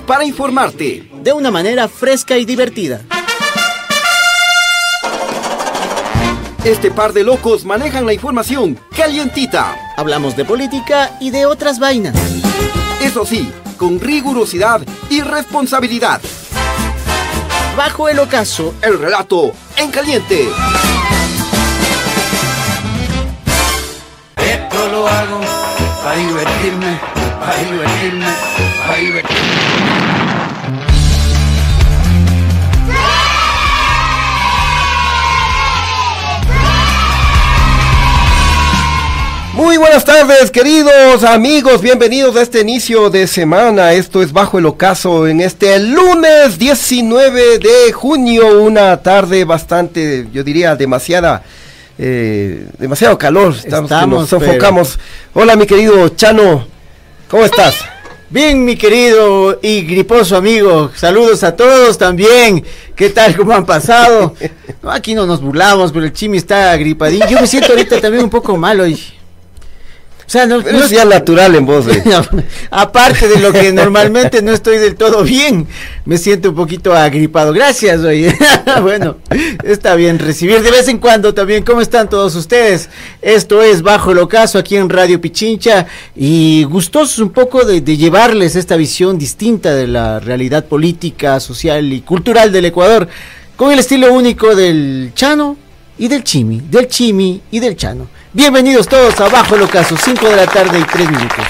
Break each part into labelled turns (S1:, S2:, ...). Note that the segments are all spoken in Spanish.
S1: para informarte.
S2: De una manera fresca y divertida.
S1: Este par de locos manejan la información calientita.
S2: Hablamos de política y de otras vainas.
S1: Eso sí, con rigurosidad y responsabilidad.
S2: Bajo el ocaso,
S1: el relato en caliente.
S3: Esto lo hago para divertirme, para divertirme, para divertirme.
S4: Muy buenas tardes, queridos amigos, bienvenidos a este inicio de semana. Esto es Bajo el Ocaso en este lunes 19 de junio, una tarde bastante, yo diría, demasiada, eh, demasiado calor. Estamos,
S2: Estamos,
S4: nos sofocamos. Hola, mi querido Chano, ¿cómo estás?
S2: Bien, mi querido y griposo amigo, saludos a todos también. ¿Qué tal? ¿Cómo han pasado? No, aquí no nos burlamos, pero el Chimi está gripadín. Yo me siento ahorita también un poco malo y... O sea, no, no
S4: es ya natural en eh.
S2: Aparte de lo que normalmente no estoy del todo bien, me siento un poquito agripado. Gracias, oye. bueno, está bien recibir de vez en cuando también. ¿Cómo están todos ustedes? Esto es Bajo el Ocaso aquí en Radio Pichincha y gustosos un poco de, de llevarles esta visión distinta de la realidad política, social y cultural del Ecuador con el estilo único del Chano y del Chimi, del Chimi y del Chano. Bienvenidos todos a Bajo el Ocaso, 5 de la tarde y 3 minutos.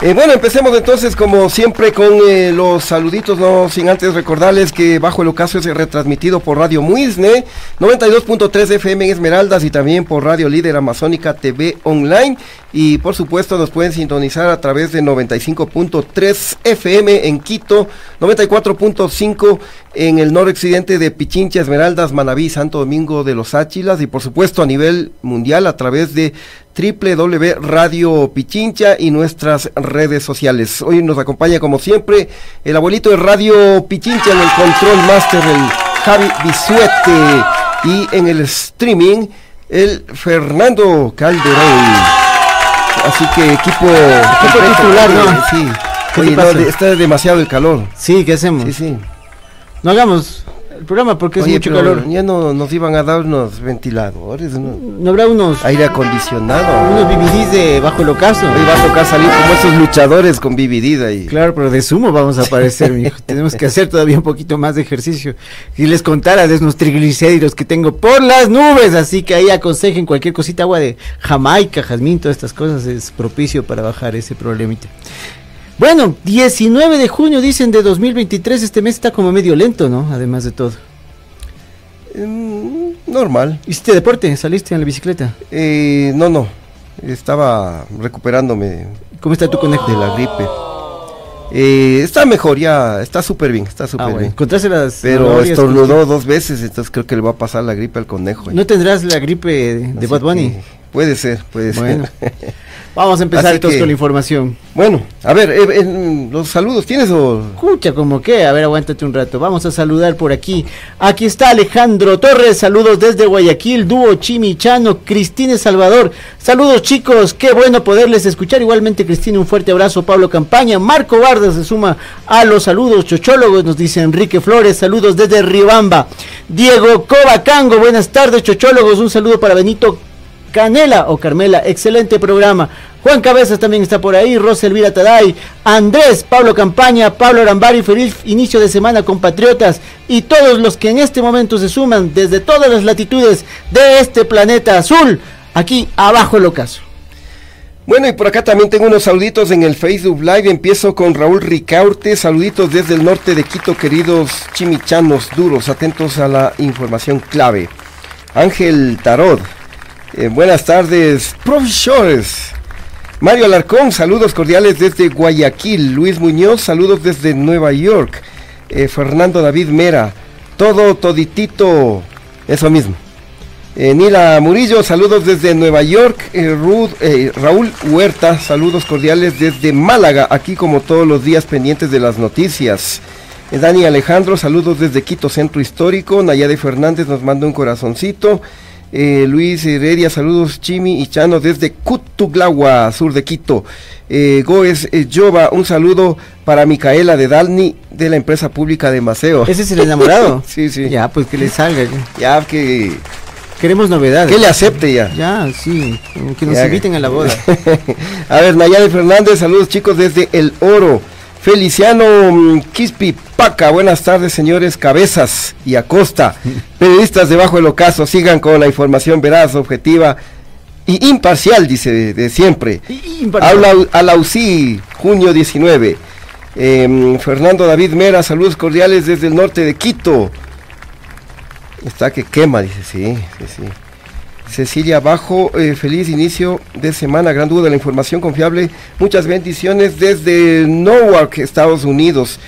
S4: Eh, bueno, empecemos entonces como siempre con eh, los saluditos, no sin antes recordarles que Bajo el Ocaso es retransmitido por Radio Muisne, 92.3 FM en Esmeraldas y también por Radio Líder Amazónica TV Online. Y por supuesto nos pueden sintonizar a través de 95.3 FM en Quito, 94.5 en el noroccidente de Pichincha, Esmeraldas, Manabí, Santo Domingo de los Áchilas y por supuesto a nivel mundial a través de www Radio Pichincha y nuestras redes sociales. Hoy nos acompaña como siempre el abuelito de Radio Pichincha en el control master, el Javi Bisuete y en el streaming el Fernando Calderón. Así que equipo,
S2: Equipo titular, ¿no?
S4: Sí. Está demasiado el calor.
S2: Sí, ¿qué hacemos?
S4: Sí, sí.
S2: No hagamos el programa porque
S4: Oye,
S2: es mucho calor.
S4: Ya no nos iban a dar unos ventiladores, ¿no?
S2: No habrá unos,
S4: aire acondicionado.
S2: unos BBDs de bajo el ocaso.
S4: Hoy va a tocar salir como esos luchadores con vividida y
S2: Claro, pero de sumo vamos a aparecer, mijo. Tenemos que hacer todavía un poquito más de ejercicio. Y les contara de unos triglicéridos que tengo por las nubes, así que ahí aconsejen cualquier cosita, agua de Jamaica, jazmín, todas estas cosas es propicio para bajar ese problemita. Bueno, 19 de junio dicen de 2023, este mes está como medio lento, ¿no? Además de todo.
S4: Mm, normal.
S2: ¿Hiciste deporte? ¿Saliste en la bicicleta?
S4: Eh, no, no. Estaba recuperándome
S2: ¿Cómo está tu conejo?
S4: de la gripe. Eh, está mejor ya, está súper bien, está súper
S2: Ah, bueno.
S4: bien.
S2: ¿Encontraste las
S4: Pero estornudó dos veces, entonces creo que le va a pasar la gripe al conejo.
S2: ¿No tendrás la gripe de, de Bad Bunny?
S4: Puede ser, puede
S2: Bueno.
S4: ser.
S2: Vamos a empezar entonces con la información.
S4: bueno, a ver, eh, eh, los saludos, ¿tienes o...?
S2: Escucha, como que, a ver, aguántate un rato. Vamos a saludar por aquí. Aquí está Alejandro Torres, saludos desde Guayaquil, dúo Chimichano, Cristina Salvador. Saludos chicos, qué bueno poderles escuchar. Igualmente, Cristina, un fuerte abrazo. Pablo Campaña, Marco Vargas se suma a los saludos chochólogos, nos dice Enrique Flores, saludos desde Riobamba. Diego Cobacango, buenas tardes, chochólogos, un saludo para Benito Canela o Carmela, excelente programa. Juan Cabezas también está por ahí, Rosa Elvira Taday, Andrés, Pablo Campaña, Pablo Arambari, feliz inicio de semana compatriotas y todos los que en este momento se suman desde todas las latitudes de este planeta azul, aquí abajo el ocaso.
S4: Bueno, y por acá también tengo unos saluditos en el Facebook Live. Empiezo con Raúl Ricaurte. Saluditos desde el norte de Quito, queridos chimichanos duros. Atentos a la información clave. Ángel Tarot. eh, buenas tardes, profesores. Mario Alarcón, saludos cordiales desde Guayaquil. Luis Muñoz, saludos desde Nueva York. Eh, Fernando David Mera. Todo, toditito. Eso mismo. Eh, Nila Murillo, saludos desde Nueva York. Eh, eh, Raúl Huerta, saludos cordiales desde Málaga, aquí como todos los días pendientes de las noticias. Dani Alejandro, saludos desde Quito Centro Histórico. Nayade Fernández nos manda un corazoncito. Eh, Luis Heredia, saludos Chimi y Chano desde Cutuglagua, sur de Quito. Eh, Goes eh, un saludo para Micaela de Dalni de la empresa pública de Maceo.
S2: ¿Ese es el enamorado?
S4: Sí, sí.
S2: Ya, pues que le salga. ya.
S4: Ya que,
S2: Queremos novedades.
S4: que le acepte ya.
S2: Ya, sí, que nos
S4: Ya.
S2: inviten a la boda.
S4: a ver, Nayade Fernández, saludos chicos desde El Oro. Feliciano mm, Quispi Paca, buenas tardes señores Cabezas y Acosta. Periodistas debajo del ocaso, sigan con la información veraz, objetiva y imparcial, dice de, de siempre. Habla a la UCI, junio 19. Em, Fernando David Mera, saludos cordiales desde el norte de Quito. Está que quema, dice, sí, sí, sí. Cecilia Bajo, eh, feliz inicio de semana, gran duda de la información confiable. Muchas bendiciones desde Newark, Estados Unidos.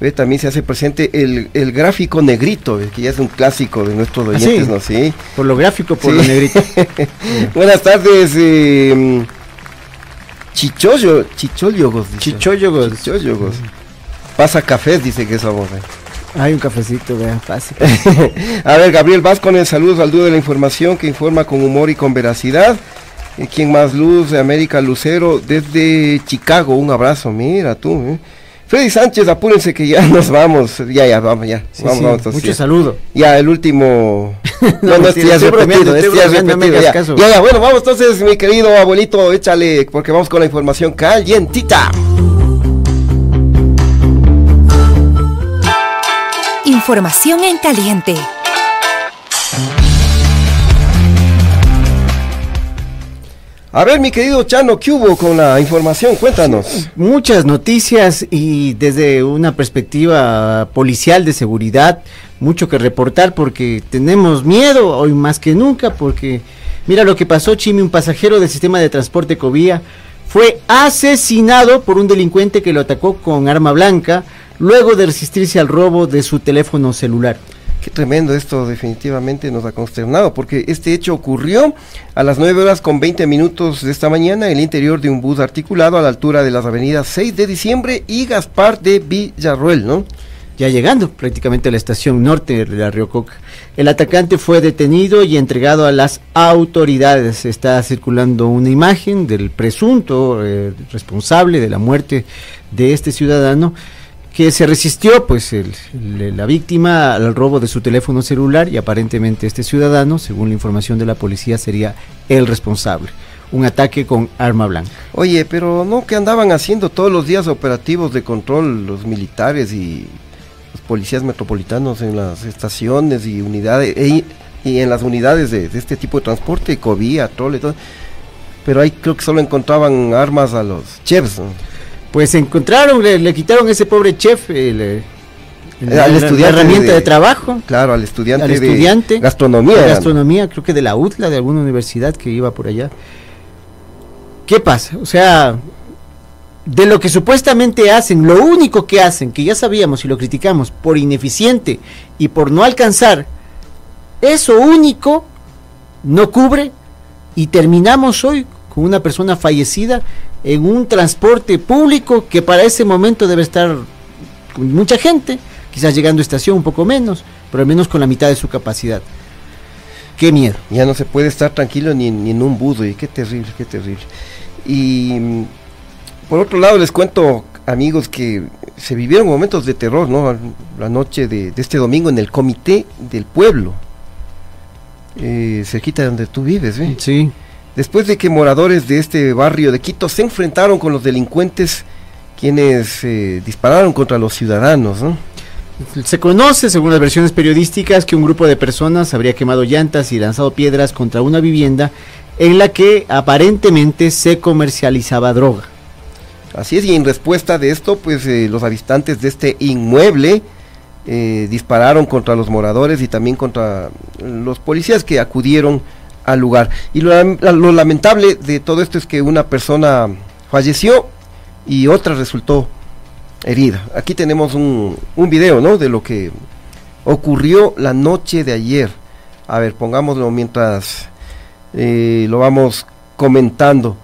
S4: Ve, también se hace presente el, el gráfico negrito, eh, que ya es un clásico de nuestros
S2: ¿Ah, sí?
S4: oyentes, ¿no? Sí.
S2: Por lo gráfico, por
S4: Sí.
S2: lo negrito.
S4: Buenas tardes, eh, Chichoyo, Chichoyogos. dice.
S2: Chichoyogos.
S4: Chichoyogos. Pasa cafés, dice que somos.
S2: Hay un cafecito, vea, fácil.
S4: A ver, Gabriel Vázquez, saludos al dúo de la información que informa con humor y con veracidad. ¿Quién más? Luz de América Lucero desde Chicago, un abrazo, mira tú. eh. Freddy Sánchez, apúrense que ya nos vamos. Ya, ya, vamos, ya.
S2: Sí,
S4: vamos,
S2: sí,
S4: vamos, entonces,
S2: mucho
S4: ya.
S2: saludo.
S4: Ya, el último. No, no, este ya es repetido, este es ya, ya, bueno, vamos entonces, mi querido abuelito, échale, porque vamos con la información calientita.
S5: Información en caliente.
S4: A ver, mi querido Chano, ¿qué hubo con la información? Cuéntanos.
S2: Muchas noticias y desde una perspectiva policial de seguridad, mucho que reportar porque tenemos miedo hoy más que nunca porque mira lo que pasó, Chimi, un pasajero del sistema de transporte Covía fue asesinado por un delincuente que lo atacó con arma blanca luego de resistirse al robo de su teléfono celular.
S4: Qué tremendo esto, definitivamente nos ha consternado, porque este hecho ocurrió a las 9 horas con 20 minutos de esta mañana en el interior de un bus articulado a la altura de las avenidas 6 de diciembre y Gaspar de Villarruel, ¿no?
S2: ya llegando prácticamente a la estación norte de la Riococa. El atacante fue detenido y entregado a las autoridades. Está circulando una imagen del presunto eh, responsable de la muerte de este ciudadano que se resistió, pues la víctima al robo de su teléfono celular y aparentemente este ciudadano, según la información de la policía, sería el responsable. Un ataque con arma blanca.
S4: Oye, pero no que andaban haciendo todos los días operativos de control los militares y los policías metropolitanos en las estaciones y unidades e- y en las unidades de, este tipo de transporte, Covía, Trole, todo. Pero ahí creo que solo encontraban armas a los chefs.
S2: Pues encontraron, le, le quitaron ese pobre chef el, eh, el-
S4: Al
S2: la- la
S4: estudiante
S2: herramienta
S4: de-
S2: de, trabajo.
S4: Claro, al estudiante,
S2: Al
S4: de gastronomía.
S2: de gastronomía, creo que de la UTLA, de alguna universidad que iba por allá. ¿Qué pasa? O sea, de lo que supuestamente hacen, lo único que hacen, que ya sabíamos y lo criticamos, por ineficiente y por no alcanzar, eso único no cubre y terminamos hoy con una persona fallecida en un transporte público que para ese momento debe estar con mucha gente, quizás llegando a estación un poco menos, pero al menos con la mitad de su capacidad. Qué miedo.
S4: Ya no se puede estar tranquilo ni, en- ni en un budo, y qué terrible, qué terrible. Y mm, por otro lado les cuento, amigos, que se vivieron momentos de terror, ¿no? La noche de, de este domingo en el Comité del Pueblo, eh, cerquita de donde tú vives, ¿eh?
S2: Sí.
S4: Después de que moradores de este barrio de Quito se enfrentaron con los delincuentes quienes eh, dispararon contra los ciudadanos, ¿no?
S2: Se conoce, según las versiones periodísticas, que un grupo de personas habría quemado llantas y lanzado piedras contra una vivienda en la que aparentemente se comercializaba droga.
S4: Así es, y en respuesta de esto, pues eh, los habitantes de este inmueble eh, dispararon contra los moradores y también contra los policías que acudieron al lugar. Y lo, lo lamentable de todo esto es que una persona falleció y otra resultó herida. Aquí tenemos un, un video, ¿no? De lo que ocurrió la noche de ayer. A ver, pongámoslo mientras eh, lo vamos comentando.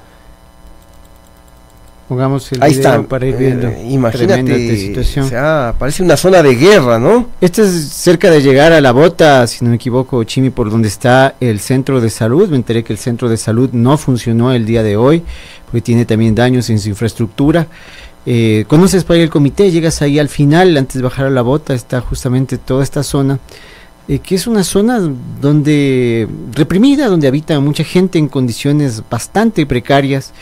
S2: Pongamos el
S4: Ahí
S2: video
S4: está.
S2: para ir viendo.
S4: Eh, imagínate,
S2: situación.
S4: o sea, parece una zona de guerra, ¿no?
S2: Este es cerca de llegar a la bota, si no me equivoco, Chimi, por donde está el centro de salud. Me enteré que el centro de salud no funcionó el día de hoy, porque tiene también daños en su infraestructura. Eh, conoces para ir el comité, llegas ahí al final, antes de bajar a la bota, está justamente toda esta zona, eh, que es una zona donde reprimida, donde habita mucha gente en condiciones bastante precarias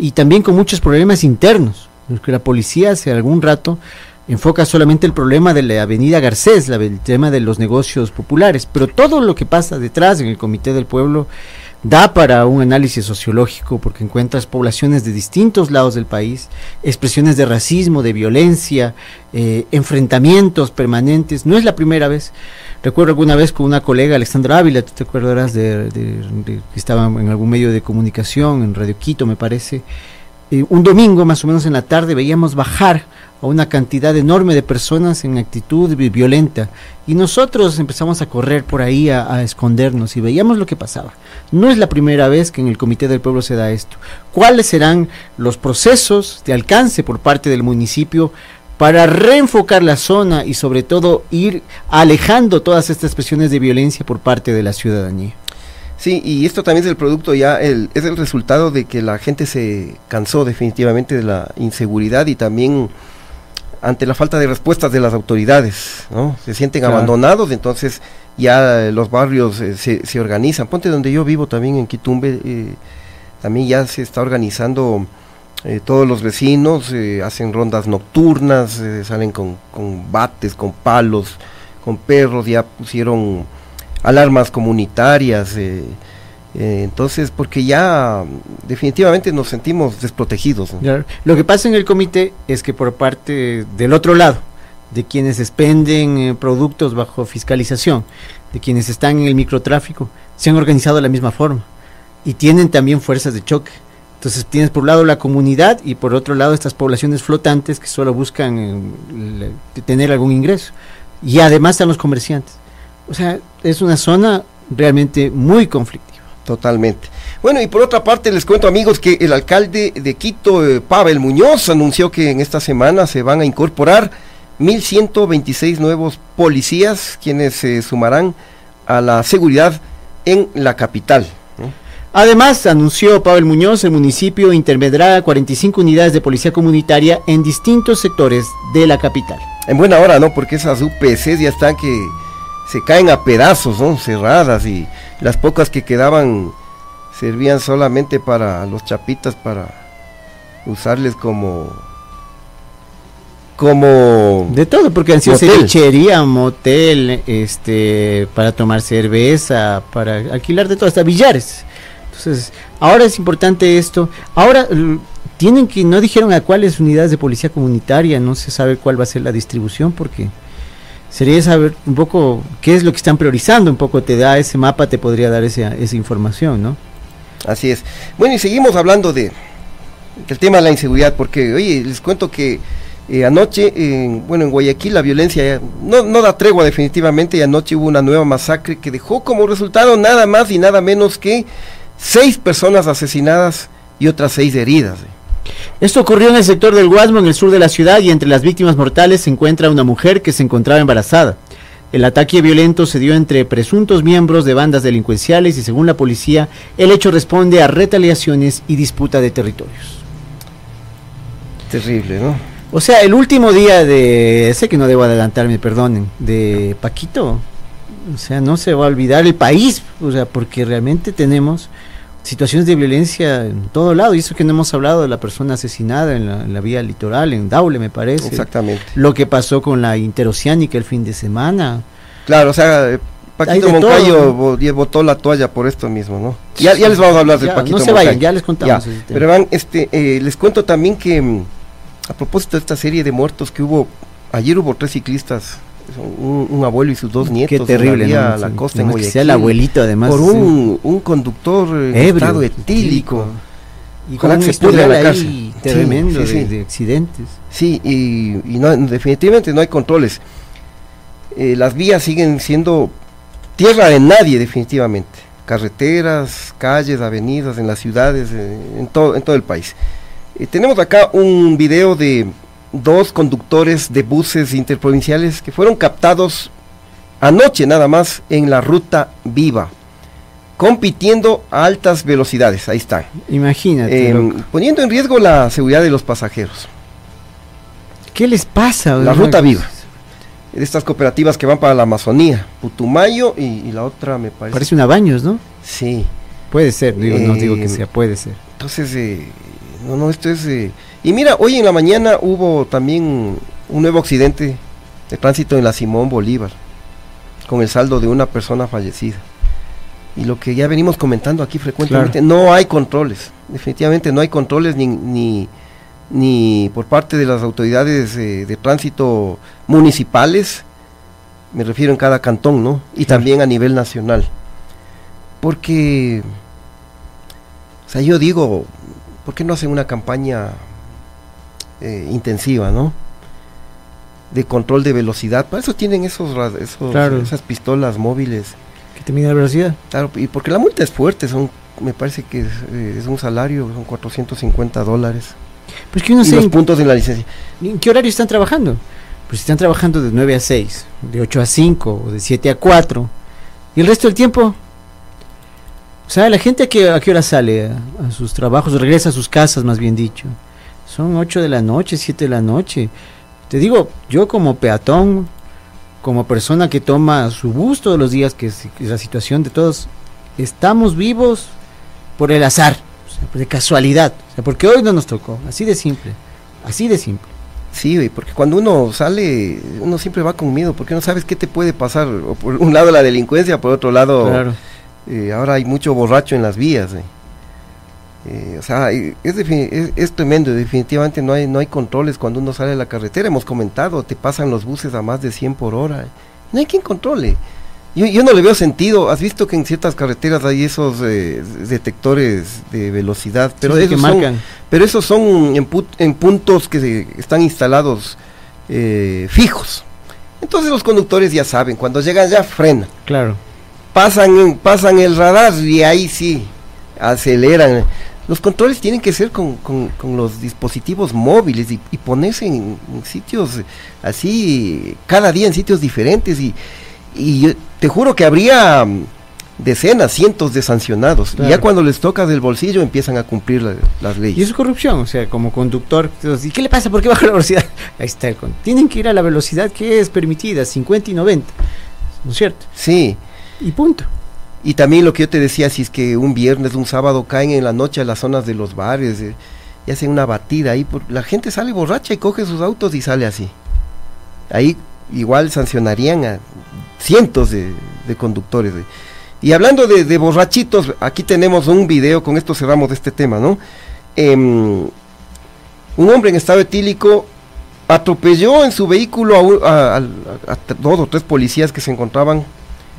S2: y también con muchos problemas internos. Porque la policía hace algún rato enfoca solamente el problema de la avenida Garcés, la- el tema de los negocios populares, pero todo lo que pasa detrás en el Comité del Pueblo da para un análisis sociológico porque encuentras poblaciones de distintos lados del país, expresiones de racismo, de violencia, eh, enfrentamientos permanentes. No es la primera vez. Recuerdo alguna vez con una colega, Alexandra Ávila, tú te acordarás de, que estaba en algún medio de comunicación, en Radio Quito me parece, un domingo más o menos en la tarde veíamos bajar a una cantidad enorme de personas en actitud vi- violenta y nosotros empezamos a correr por ahí a escondernos y veíamos lo que pasaba. No es la primera vez que en el Comité del Pueblo se da esto. ¿Cuáles serán los procesos de alcance por parte del municipio para reenfocar la zona y sobre todo ir alejando todas estas expresiones de violencia por parte de la ciudadanía?
S4: Sí, y esto también es el producto ya, el, es el resultado de que la gente se cansó definitivamente de la inseguridad y también ante la falta de respuestas de las autoridades, ¿no? Se sienten
S2: Claro.
S4: abandonados, entonces ya los barrios eh, se, se organizan. Ponte donde yo vivo también en Quitumbe, eh, también ya se está organizando eh, todos los vecinos, eh, hacen rondas nocturnas, eh, salen con, con bates, con palos, con perros, ya pusieron alarmas comunitarias. entonces, porque ya mm, definitivamente nos sentimos desprotegidos.
S2: Lo que pasa en el comité es que por parte del otro lado, de quienes expenden productos bajo fiscalización, de quienes están en el microtráfico, se han organizado de la misma forma y tienen también fuerzas de choque. Entonces tienes por un lado la comunidad y por otro lado estas poblaciones flotantes que solo buscan eh, tener algún ingreso. Y además están los comerciantes. O sea, es una zona realmente muy conflictiva.
S4: Totalmente. Bueno, y por otra parte les cuento amigos que el alcalde de Quito, eh, Pavel Muñoz, anunció que en esta semana se van a incorporar 1.126 nuevos policías, quienes se sumarán a la seguridad en la capital.
S2: Además, anunció Pavel Muñoz, el municipio intervendrá 45 unidades de policía comunitaria en distintos sectores de la capital.
S4: En buena hora, ¿no? Porque esas UPCs ya están que se caen a pedazos, ¿no? Cerradas y las pocas que quedaban servían solamente para los chapitas para usarles como como
S2: De todo, porque han sido cevichería, motel, este, para tomar cerveza, para alquilar de todo, hasta billares. Entonces, ahora es importante esto. Ahora, tienen que, no dijeron a cuáles unidades de policía comunitaria, no se sabe cuál va a ser la distribución, porque sería saber un poco qué es lo que están priorizando, un poco te da ese mapa, te podría dar esa, esa información, ¿no?
S4: Así es. Bueno, y seguimos hablando de del tema de la inseguridad, porque, oye, les cuento que eh, anoche, en, bueno, en Guayaquil la violencia no, no da tregua definitivamente, y anoche hubo una nueva masacre que dejó como resultado nada más y nada menos que seis personas asesinadas y otras seis heridas. eh.
S2: Esto ocurrió en el sector del Guasmo, en el sur de la ciudad, y entre las víctimas mortales se encuentra una mujer que se encontraba embarazada. El ataque violento se dio entre presuntos miembros de bandas delincuenciales y según la policía, el hecho responde a retaliaciones y disputa de territorios.
S4: Terrible, ¿no?
S2: O sea, el último día de, sé que no debo adelantarme, perdonen, de Paquito, o sea, no se va a olvidar el país, o sea, porque realmente tenemos situaciones de violencia en todo lado, y eso que no hemos hablado de la persona asesinada en la, en la vía litoral, en Daule me parece,
S4: Exactamente.
S2: lo que pasó con la interoceánica el fin de semana,
S4: Claro, o sea, eh, Paquito
S2: todo,
S4: Moncayo y botó la toalla por esto mismo, ¿no? Ya, ya les vamos a hablar de Paquito
S2: no se vayan,
S4: Moncayo.
S2: ya les contamos
S4: Ya. Pero van, este, eh, les cuento también que mm, a propósito de esta serie de muertos que hubo, ayer hubo tres ciclistas, un, un abuelo y sus dos nietos,
S2: Qué terrible, ¿no?
S4: a la costa en
S2: que sea el
S4: Guayaquil,
S2: abuelito además.
S4: por
S2: sí.
S4: un, un conductor eh, en estado etílico.
S2: Y con
S4: que
S2: un
S4: se a la cárcel.
S2: ahí tremendo
S4: sí,
S2: de- accidentes.
S4: Sí, y, y no, definitivamente no hay controles. Eh, las vías siguen siendo tierra de nadie, definitivamente. Carreteras, calles, avenidas, en las ciudades, eh, en, todo, en todo el país. Eh, tenemos acá un video de dos conductores de buses interprovinciales que fueron captados anoche nada más en la ruta viva, compitiendo a altas velocidades. Ahí están.
S2: Imagínate.
S4: Eh,
S2: loco.
S4: poniendo en riesgo la seguridad de los pasajeros.
S2: ¿Qué les pasa?
S4: La ruta viva. De estas cooperativas que van para la Amazonía, Putumayo y, y la otra me parece.
S2: Parece una baños, ¿no?
S4: Sí.
S2: Puede ser, digo, no digo que
S4: Eh,
S2: sea, puede ser.
S4: Entonces, eh, no, no, esto es... y mira, hoy en la mañana hubo también un nuevo accidente de tránsito en la Simón Bolívar, con el saldo de una persona fallecida. Y lo que ya venimos comentando aquí frecuentemente, no hay controles, definitivamente no hay controles ni, ni, ni por parte de las autoridades eh, de tránsito municipales, me refiero en cada cantón, ¿no? Y también a nivel nacional. Porque, o sea, yo digo, ¿por qué no hacen una campaña eh, intensiva, ¿no? De control de velocidad. Para eso tienen esos, esos
S2: Claro.
S4: esas pistolas móviles.
S2: Que te mide la velocidad.
S4: Claro, y porque la multa es fuerte, son, me parece que es, eh, es un salario, son 450 dólares.
S2: Pues que uno
S4: y
S2: sé
S4: los
S2: en,
S4: puntos en la licencia.
S2: en qué horario están trabajando. Pues están trabajando de 9 a 6, de 8 a 5, o de 7 a 4. ¿Y el resto del tiempo? O sea, la gente a qué, a qué hora sale a, a sus trabajos, regresa a sus casas, más bien dicho. Son 8 de la noche, 7 de la noche. Te digo, yo como peatón, como persona que toma su bus todos los días, que es, que es la situación de todos, estamos vivos por el azar, o sea, de casualidad, o sea, porque hoy no nos tocó, así de simple, así de simple.
S4: Sí, porque cuando uno sale, uno siempre va con miedo, porque no sabes qué te puede pasar. O por un lado la delincuencia, por otro lado,
S2: Claro.
S4: eh, ahora hay mucho borracho en las vías. eh. Eh, o sea, es, es, es tremendo, definitivamente no hay, no hay controles cuando uno sale a la carretera. Hemos comentado, te pasan los buses a más de 100 por hora. No hay quien controle. Yo, yo no le veo sentido. Has visto que en ciertas carreteras hay esos eh, detectores de velocidad, pero
S2: Sí,
S4: esos son, pero esos son en, pu- en puntos que se- están instalados eh, fijos. Entonces los conductores ya saben, cuando llegan ya frenan,
S2: Claro.
S4: pasan, pasan el radar y ahí sí, aceleran. Los controles tienen que ser con, con- con los dispositivos móviles y, y ponerse en, en sitios así, cada día en sitios diferentes y, y te juro que habría mm, decenas, cientos de sancionados. Y ya cuando les toca del bolsillo empiezan a cumplir la- las leyes.
S2: Y es corrupción, o sea, como conductor. ¿Y qué le pasa? ¿Por qué baja la velocidad? Ahí está el con- Tienen que ir a la velocidad que es permitida, 50 y 90. ¿No es cierto?
S4: Sí,
S2: Y punto.
S4: Y también lo que yo te decía, si es que un viernes, un sábado caen en la noche a las zonas de los bares eh, y hacen una batida ahí, la gente sale borracha y coge sus autos y sale así. Ahí igual sancionarían a cientos de, conductores. eh. Y hablando de, borrachitos, aquí tenemos un video, con esto cerramos este tema, ¿no? Em, un hombre en estado etílico atropelló en su vehículo a dos o tres policías que se encontraban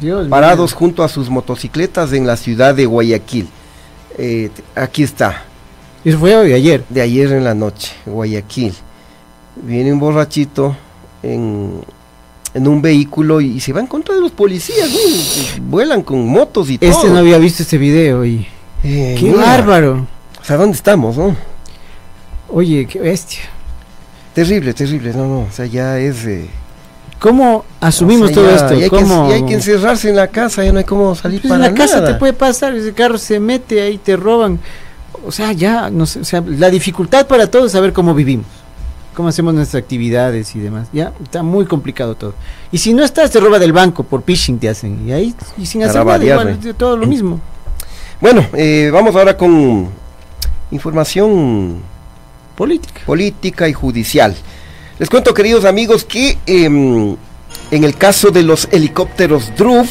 S2: Dios
S4: parados
S2: mío.
S4: junto a sus motocicletas en la ciudad de Guayaquil. Eh, aquí está,
S2: Eso fue hoy, ayer.
S4: de ayer en la noche, Guayaquil. Viene un borrachito en, en un vehículo y, se va en contra de los policías, ¿no? Vuelan con motos y
S2: Este
S4: todo.
S2: no había visto este video y.
S4: Eh,
S2: ¡Qué
S4: mira,
S2: bárbaro!
S4: O sea, ¿dónde estamos, no?
S2: Oye, qué bestia.
S4: Terrible, terrible, no, no, o sea, ya es... eh,
S2: ¿Cómo asumimos
S4: o sea,
S2: todo
S4: ya-
S2: esto?
S4: ya hay, que,
S2: ¿Cómo?
S4: ya hay que encerrarse en la casa, ya no hay cómo salir
S2: Pues
S4: para
S2: en la casa te puede pasar, ese carro se mete ahí, te roban. O sea, ya, no sé, o sea, la dificultad para todos es saber cómo vivimos, cómo hacemos nuestras actividades y demás. Ya, está muy complicado todo. Y si no estás, te roba del banco, por phishing te hacen. Y ahí, y sin hacer nada, igual, todo lo mismo.
S4: Bueno, eh, vamos ahora con información
S2: Política.
S4: política y judicial. Les cuento, queridos amigos, que em, en el caso de los helicópteros DRUV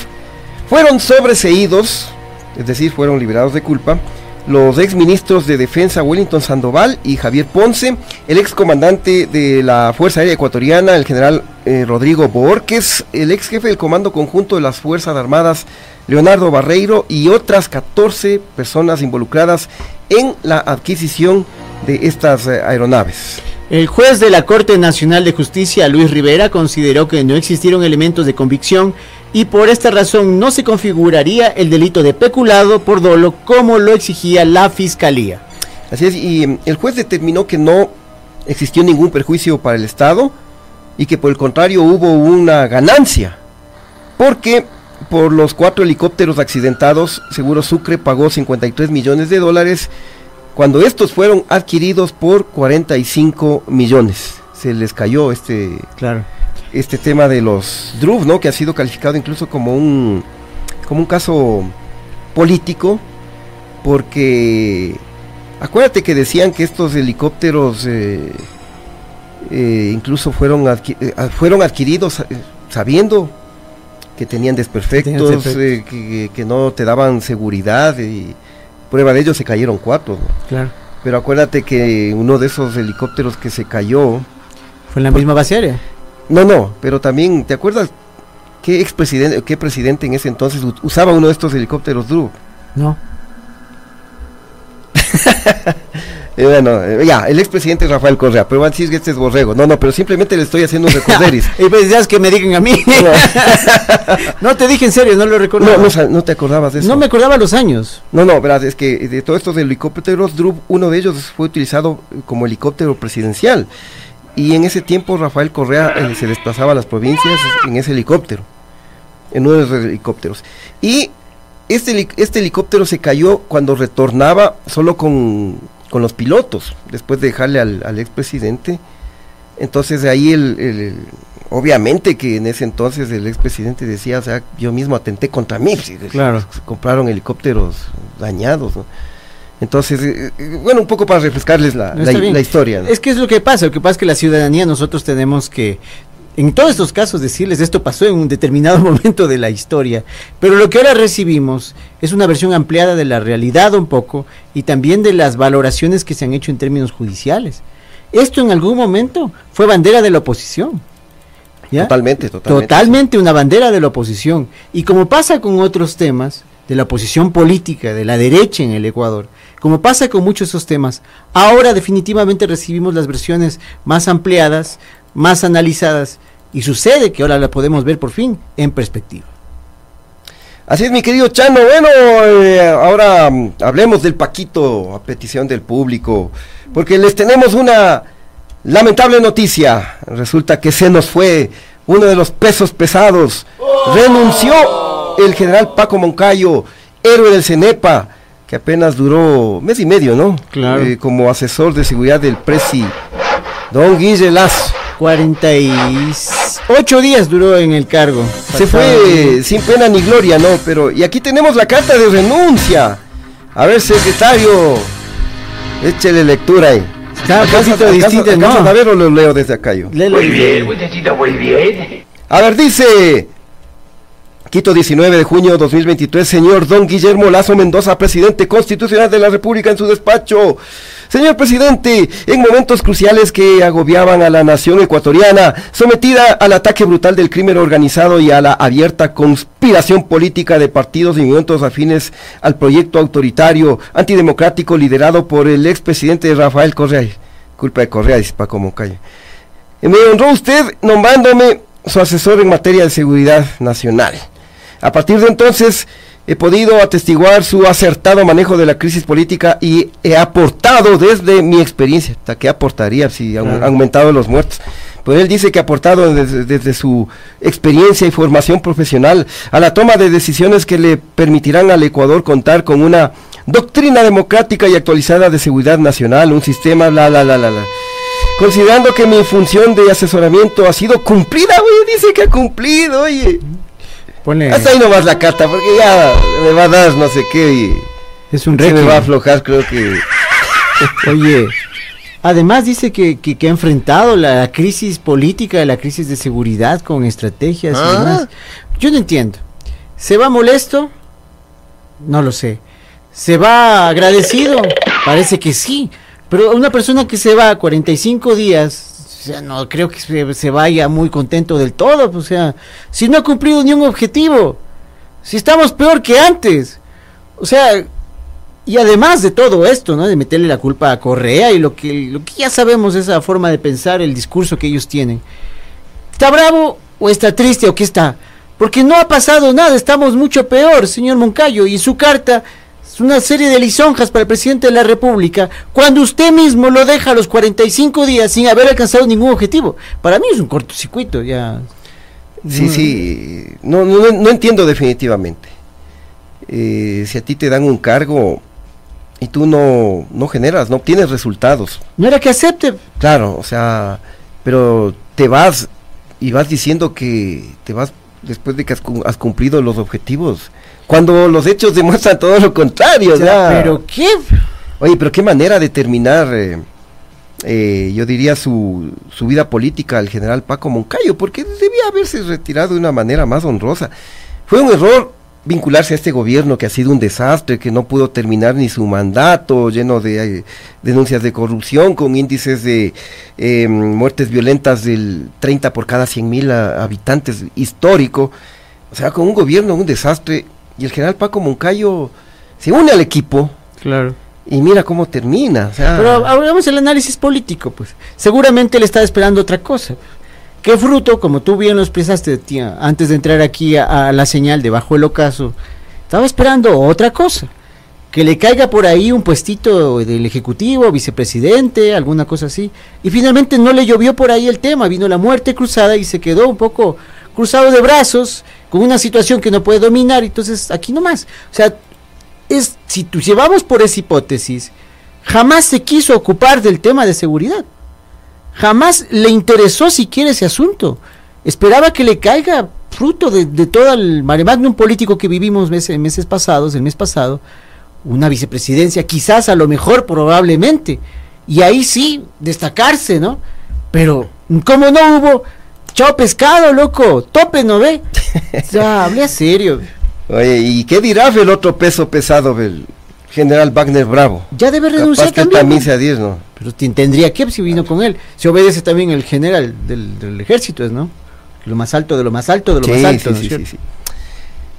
S4: fueron sobreseídos, es decir, fueron liberados de culpa, los exministros de Defensa Wellington Sandoval y Javier Ponce, el excomandante de la Fuerza Aérea Ecuatoriana, el general eh, Rodrigo Borges, el ex jefe del Comando Conjunto de las Fuerzas Armadas, Leonardo Barreiro, y otras 14 personas involucradas en la adquisición de estas eh, aeronaves.
S2: El juez de la Corte Nacional de Justicia, Luis Rivera, consideró que no existieron elementos de convicción y por esta razón no se configuraría el delito de peculado por dolo como lo exigía la Fiscalía.
S4: Así es, y mm, el juez determinó que no existió ningún perjuicio para el Estado y que por el contrario hubo una ganancia, porque por los cuatro helicópteros accidentados, Seguro Sucre pagó 53 millones de dólares cuando estos fueron adquiridos por 45 millones. Se les cayó este,
S2: Claro.
S4: este tema de los DRUV, ¿no? Que ha sido calificado incluso como un, como un caso político, porque acuérdate que decían que estos helicópteros eh, eh, incluso fueron, adqui- eh, ah, fueron adquiridos sabiendo que tenían desperfectos, eh, que, que no te daban seguridad y prueba de ello se cayeron cuatro. ¿no?
S2: Claro.
S4: Pero acuérdate que uno de esos helicópteros que se cayó,
S2: Fue en la misma base aérea.
S4: no, no, pero también, ¿te acuerdas qué expresidente, qué presidente en ese entonces usaba uno de estos helicópteros DRU?
S2: No.
S4: Eh, bueno, eh, ya, el expresidente Rafael Correa, pero van a decir que este es borrego. No, no, pero simplemente le estoy haciendo un recorderis.
S2: y pues ya es que me digan a mí. no te dije en serio, no lo recuerdo.
S4: no, no, te acordabas de eso.
S2: No me acordaba los años.
S4: No, no, verás, es que de todos estos helicópteros DRUB, uno de ellos fue utilizado como helicóptero presidencial. Y en ese tiempo Rafael Correa eh, se desplazaba a las provincias en ese helicóptero, en uno de esos helicópteros. Y este, este helicóptero se cayó cuando retornaba solo con, con los pilotos, después de dejarle al, al expresidente. Entonces de ahí el, el- obviamente que en ese entonces el expresidente decía, o sea, yo mismo atenté contra mí.
S2: Claro.
S4: se compraron helicópteros dañados. ¿no? Entonces, eh, eh, bueno, un poco para refrescarles la,
S2: No,
S4: la- historia. ¿no?
S2: Es que es lo que pasa, lo que pasa es que la ciudadanía nosotros tenemos que, en todos estos casos, decirles esto pasó en un determinado momento de la historia, pero lo que ahora recibimos es una versión ampliada de la realidad un poco y también de las valoraciones que se han hecho en términos judiciales. Esto en algún momento fue bandera de la oposición. ¿ya?
S4: Totalmente, totalmente.
S2: Totalmente una bandera de la oposición. Y como pasa con otros temas de la oposición política, de la derecha en el Ecuador, como pasa con muchos de esos temas, ahora definitivamente recibimos las versiones más ampliadas, más analizadas, y sucede que ahora la podemos ver por fin en perspectiva.
S4: Así es, mi querido Chano. Bueno, eh, ahora mm, hablemos del Paquito a petición del público, porque les tenemos una lamentable noticia. Resulta que se nos fue uno de los pesos pesados. Renunció el general Paco Moncayo, héroe del CENEPA, que apenas duró mes y medio, ¿no?
S2: Claro.
S4: Eh, como asesor de seguridad del presi, don Guille Lazo.
S2: 48 días duró en el cargo.
S4: Se fue sin pena ni gloria, ¿no? Pero, y aquí tenemos la carta de renuncia. A ver, secretario, échele lectura ahí.
S2: Está un
S4: ¿Alcanzas-
S2: poquito ¿no?
S4: a ver o lo leo desde acá yo?
S3: Muy bien, muchachito, muy bien.
S4: A ver, dice Quito 19 de junio 2023, señor don Guillermo Lazo Mendoza, presidente constitucional de la República en su despacho. Señor presidente, en momentos cruciales que agobiaban a la nación ecuatoriana, sometida al ataque brutal del crimen organizado y a la abierta conspiración política de partidos y movimientos afines al proyecto autoritario, antidemocrático liderado por el expresidente Rafael Correa, culpa de Correa, dice Paco Moncayo. Eh, Me honró usted nombrándome su asesor en materia de seguridad nacional. A partir de entonces he podido atestiguar su acertado manejo de la crisis política y he aportado desde mi experiencia, ¿hasta qué aportaría si han
S2: Claro.
S4: aumentado los muertos? Pues él dice que ha aportado desde, desde su experiencia y formación profesional a la toma de decisiones que le permitirán al Ecuador contar con una doctrina democrática y actualizada de seguridad nacional, un sistema, la, la, la, la, la. Considerando que mi función de asesoramiento ha sido cumplida, oye, dice que ha cumplido, oye.
S2: Ponle-
S4: Hasta ahí nomás la carta, porque ya me va a dar no sé qué y
S2: es un
S4: se me va a aflojar, creo que...
S2: Oye, además dice que, que- que ha enfrentado la crisis política, la crisis de seguridad con estrategias y
S4: Ah.
S2: demás. Yo no entiendo. ¿Se va molesto? No lo sé. ¿Se va agradecido? Parece que sí. Pero una persona que se va 45 días, o sea, no creo que se, vaya muy contento del todo. O sea, si no ha cumplido ni un objetivo. Si estamos peor que antes. O sea, y además de todo esto, ¿no? De meterle la culpa a Correa y lo que, lo que ya sabemos, esa forma de pensar, el discurso que ellos tienen. ¿Está bravo o está triste o qué está? Porque no ha pasado nada, estamos mucho peor, señor Moncayo, y su carta Es una serie de lisonjas para el presidente de la República cuando usted mismo lo deja a los 45 días sin haber alcanzado ningún objetivo. Para mí es un cortocircuito, ya.
S4: Sí, sí, no, no, no entiendo definitivamente. Eh, si a ti te dan un cargo y tú no, no generas, no obtienes resultados.
S2: No era que acepte.
S4: Claro, o sea, pero te vas y vas diciendo que te vas después de que has cumplido los objetivos. Cuando los hechos demuestran todo lo contrario.
S2: O sea,
S4: ya.
S2: pero qué.
S4: Oye, pero qué manera de terminar, eh, eh, yo diría, su, su vida política el general Paco Moncayo, porque debía haberse retirado de una manera más honrosa. Fue un error vincularse a este gobierno que ha sido un desastre, que no pudo terminar ni su mandato, lleno de eh, denuncias de corrupción, con índices de eh, muertes violentas del 30 por cada 100 mil habitantes, histórico. O sea, con un gobierno, un desastre, y el general Paco Moncayo se une al equipo,
S2: Claro.
S4: y mira cómo termina. o sea,
S2: Pero hagamos el análisis político, pues. Seguramente le estaba esperando otra cosa. ¿Qué fruto, como tú bien lo expresaste, tía, antes de entrar aquí a, a la señal debajo del ocaso, estaba esperando otra cosa? Que le caiga por ahí un puestito del Ejecutivo, vicepresidente, alguna cosa así. Y finalmente no le llovió por ahí el tema, vino la muerte cruzada y se quedó un poco cruzado de brazos, con una situación que no puede dominar, entonces aquí nomás. O sea, es, si tú llevamos por esa hipótesis, jamás se quiso ocupar del tema de seguridad. Jamás le interesó siquiera ese asunto. Esperaba que le caiga fruto de, de todo el mare magnum político que vivimos meses, meses pasados, el mes pasado, una vicepresidencia, quizás a lo mejor, probablemente. Y ahí sí, destacarse, ¿no? Pero, como no hubo? Chao pescado, loco, tope, ¿no ve? Ya, hablé a serio.
S4: Oye, ¿y qué dirá el otro peso pesado del general Wagner Bravo?
S2: Ya debe renunciar
S4: Capaz que
S2: también.
S4: también
S2: ¿no?
S4: sea 10, ¿no?
S2: Pero tendría que si vino con él. Se obedece también el general del, del ejército, ¿no? Lo más alto de lo más alto de lo
S4: Sí,
S2: más alto.
S4: sí,
S2: ¿no es
S4: sí, sí, sí.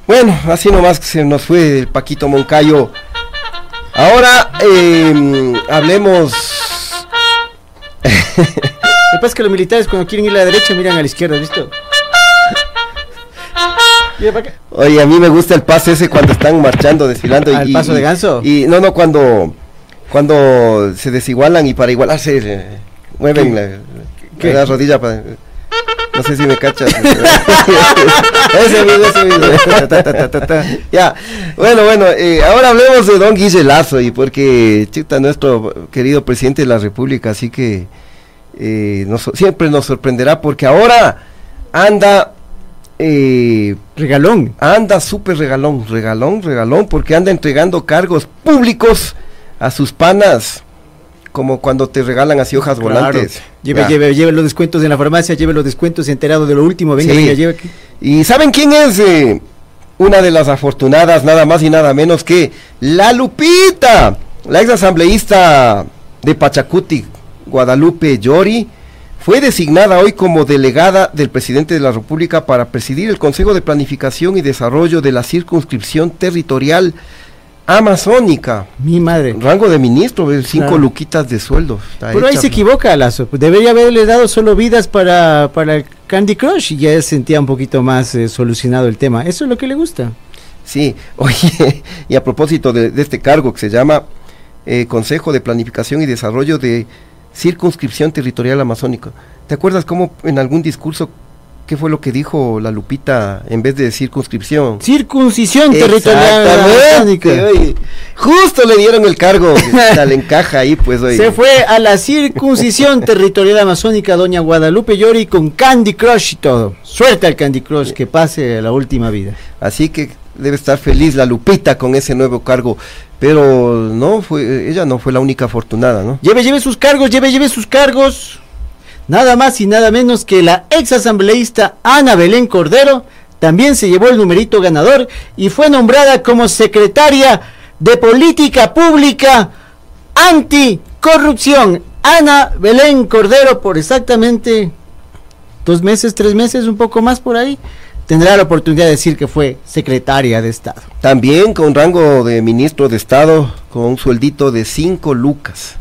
S4: Bueno, así nomás que se nos fue el Paquito Moncayo. Ahora eh, hablemos.
S2: Pasa es que los militares cuando quieren ir a la derecha miran a la izquierda, acá.
S4: Oye, a mí me gusta el paso ese cuando están marchando, desfilando.
S2: Ah, ¿el paso de ganso?
S4: Y no, no, cuando, cuando se desigualan y para igualarse eh, mueven la,
S2: ¿Qué?
S4: la rodilla para... No sé si me cachas. ese mismo, ese mismo. Ya, bueno, bueno, eh, ahora hablemos de don Guille Lazo, y porque, chuta, nuestro querido presidente de la República, así que eh, nos- siempre nos sorprenderá, porque ahora anda... Eh,
S2: Regalón.
S4: anda súper regalón, regalón, regalón, porque anda entregando cargos públicos a sus panas, como cuando te regalan así hojas volantes.
S2: Lleve,
S4: Ya.
S2: lleve, lleve los descuentos en la farmacia, lleve los descuentos enterado de lo último. Venga,
S4: Sí.
S2: venga, lleve aquí.
S4: ¿Y saben quién es eh, una de las afortunadas, nada más y nada menos que la Lupita, la ex asambleísta de Pachacuti, Guadalupe Llori? Fue designada hoy como delegada del presidente de la República para presidir el Consejo de Planificación y Desarrollo de la Circunscripción Territorial Amazónica.
S2: Mi madre.
S4: Rango de ministro, cinco
S2: Claro.
S4: luquitas de sueldo. Está
S2: Pero ahí se equivoca Lazo. Debería haberle dado solo vidas para, para el Candy Crush y ya sentía un poquito más eh, solucionado el tema. Eso es lo que le gusta.
S4: Sí, oye, y a propósito de, de este cargo que se llama eh, Consejo de Planificación y Desarrollo de Circunscripción Territorial Amazónica, ¿te acuerdas cómo en algún discurso, qué fue lo que dijo la Lupita en vez de circunscripción?
S2: Circuncisión territorial
S4: oye, justo le dieron el cargo, le encaja ahí, pues, oye.
S2: Se fue a la circuncisión territorial amazónica doña Guadalupe Llori con Candy Crush y todo. Suerte al Candy Crush que pase la última vida.
S4: Así que debe estar feliz la Lupita con ese nuevo cargo, pero no fue, ella no fue la única afortunada, ¿no?
S2: Lleve, lleve sus cargos, lleve, lleve sus cargos. Nada más y nada menos que la ex asambleísta Ana Belén Cordero también se llevó el numerito ganador y fue nombrada como secretaria de Política Pública Anticorrupción. Ana Belén Cordero por exactamente dos meses, tres meses, un poco más por ahí, tendrá la oportunidad de decir que fue secretaria de Estado.
S4: También con rango de ministro de Estado, con un sueldito de 5 lucas.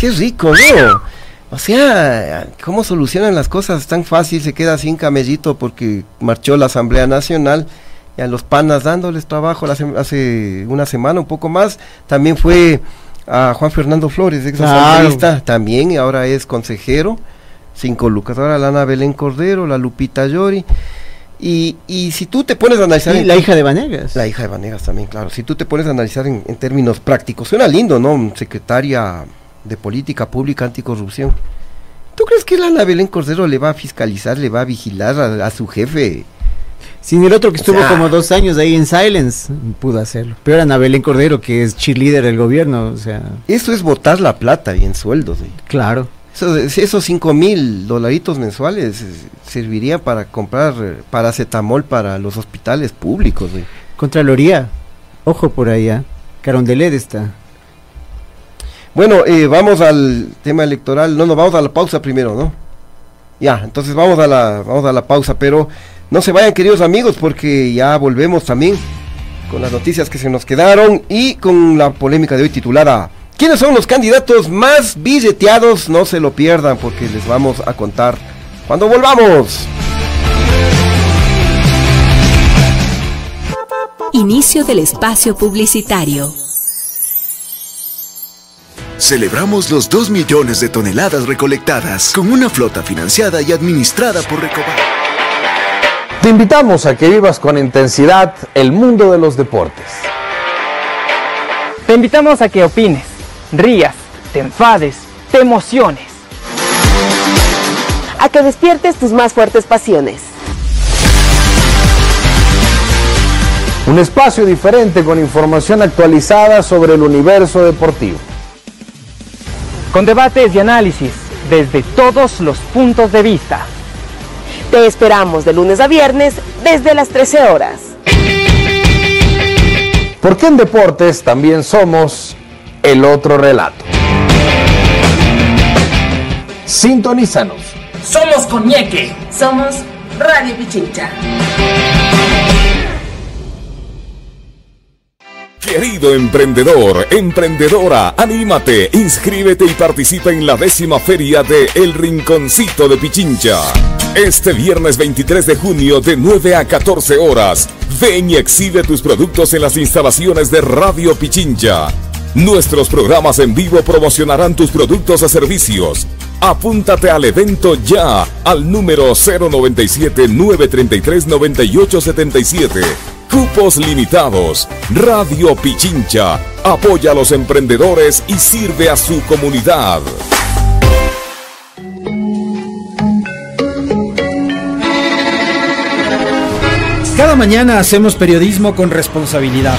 S4: Qué rico, ¿no? O sea, ¿cómo solucionan las cosas tan fácil? Se queda sin camellito porque marchó la Asamblea Nacional y a los panas dándoles trabajo hace una semana, un poco más. También fue a Juan Fernando Flores, ex
S2: Claro.
S4: asambleísta, también, y ahora es consejero, cinco lucas. Ahora la Ana Belén Cordero, la Lupita Llori. Y, y si tú te pones a analizar...
S2: Y
S4: en-
S2: la hija de Vanegas.
S4: la hija de Vanegas también, claro. Si tú te pones a analizar en, en términos prácticos, suena lindo, ¿no? Secretaria de Política Pública Anticorrupción. ¿Tú crees que la Ana Belén Cordero le va a fiscalizar, le va a vigilar a, a su jefe?
S2: Sin el otro que estuvo
S4: sea-
S2: como dos años ahí en Silence, pudo hacerlo. Pero era Belén Cordero, que es cheerleader del gobierno, o sea,
S4: Eso es botar la plata y en sueldos. ¿eh?
S2: claro.
S4: Eso- esos cinco mil dolaritos mensuales eh, servirían para comprar eh, paracetamol para los hospitales públicos.
S2: Contraloría, ojo por allá. Carondelet está.
S4: Bueno, eh, vamos al tema electoral. No, no, vamos a la pausa primero, ¿no? Ya, entonces vamos a la, vamos a la pausa, pero no se vayan, queridos amigos, porque ya volvemos también con las noticias que se nos quedaron y con la polémica de hoy titulada ¿Quiénes son los candidatos más billeteados? No se lo pierdan porque les vamos a contar cuando volvamos.
S5: Inicio del espacio publicitario.
S6: Celebramos los 2 millones de toneladas recolectadas con una flota financiada y administrada por Recobar.
S7: Te invitamos a que vivas con intensidad el mundo de los deportes.
S8: Te invitamos a que opines, rías, te enfades, te emociones.
S9: a que despiertes tus más fuertes pasiones.
S7: Un espacio diferente con información actualizada sobre el universo deportivo.
S8: Con debates y análisis desde todos los puntos de vista.
S9: Te esperamos de lunes a viernes desde las 13 horas.
S7: Porque en deportes también somos el otro relato. Sintonízanos.
S8: Somos Coñeque.
S9: Somos Radio Pichincha.
S10: Querido emprendedor, emprendedora, anímate, inscríbete y participa en la décima feria de El Rinconcito de Pichincha. Este viernes 23 de junio de 9 a 14 horas, ven y exhibe tus productos en las instalaciones de Radio Pichincha. Nuestros programas en vivo promocionarán tus productos o servicios. Apúntate al evento ya al número 097-933-9877. Cupos limitados. Radio Pichincha. Apoya a los emprendedores y sirve a su comunidad.
S11: Cada mañana hacemos periodismo con responsabilidad.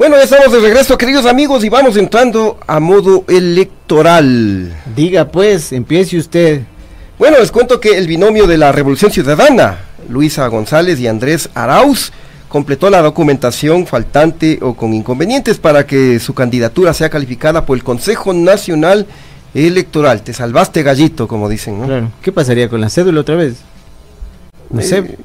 S4: Bueno, ya estamos de regreso, queridos amigos, y vamos entrando a modo electoral.
S2: Diga pues, empiece usted.
S4: Bueno, les cuento que el binomio de la Revolución Ciudadana, Luisa González y Andrés Arauz, completó la documentación faltante o con inconvenientes para que su candidatura sea calificada por el Consejo Nacional Electoral. Te salvaste gallito, como dicen, ¿no?
S2: Claro. ¿Qué pasaría con la cédula otra vez? No
S4: Eh,
S2: sé.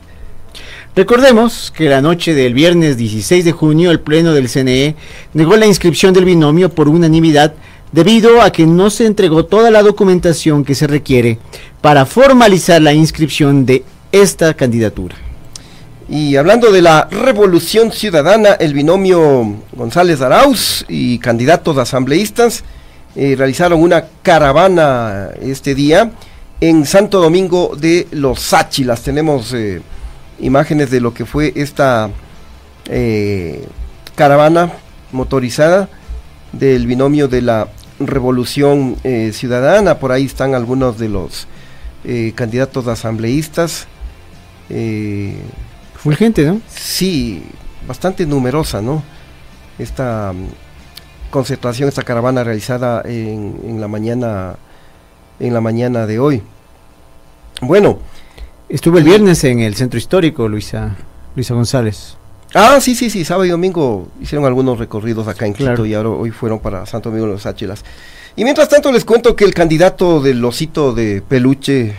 S2: Recordemos que la noche del viernes 16 de junio el Pleno del CNE negó la inscripción del binomio por unanimidad debido a que no se entregó toda la documentación que se requiere para formalizar la inscripción de esta candidatura.
S4: Y hablando de la revolución ciudadana, el binomio González Arauz y candidatos asambleístas eh, realizaron una caravana este día en Santo Domingo de los Sáchilas. Tenemos eh, imágenes de lo que fue esta eh, caravana motorizada del binomio de la revolución eh, ciudadana. Por ahí están algunos de los eh, candidatos asambleístas. Eh,
S2: Fulgente, ¿no?
S4: Sí, bastante numerosa, ¿no? Esta mm, concentración, esta caravana realizada en, en la mañana, en la mañana de hoy. Bueno.
S2: Estuvo el viernes en el centro histórico, Luisa, Luisa González.
S4: Ah, sí, sí, sí, sábado y domingo hicieron algunos recorridos acá en Quito y ahora hoy fueron para Santo Domingo de los Áchilas. Y mientras tanto les cuento que el candidato del osito de peluche,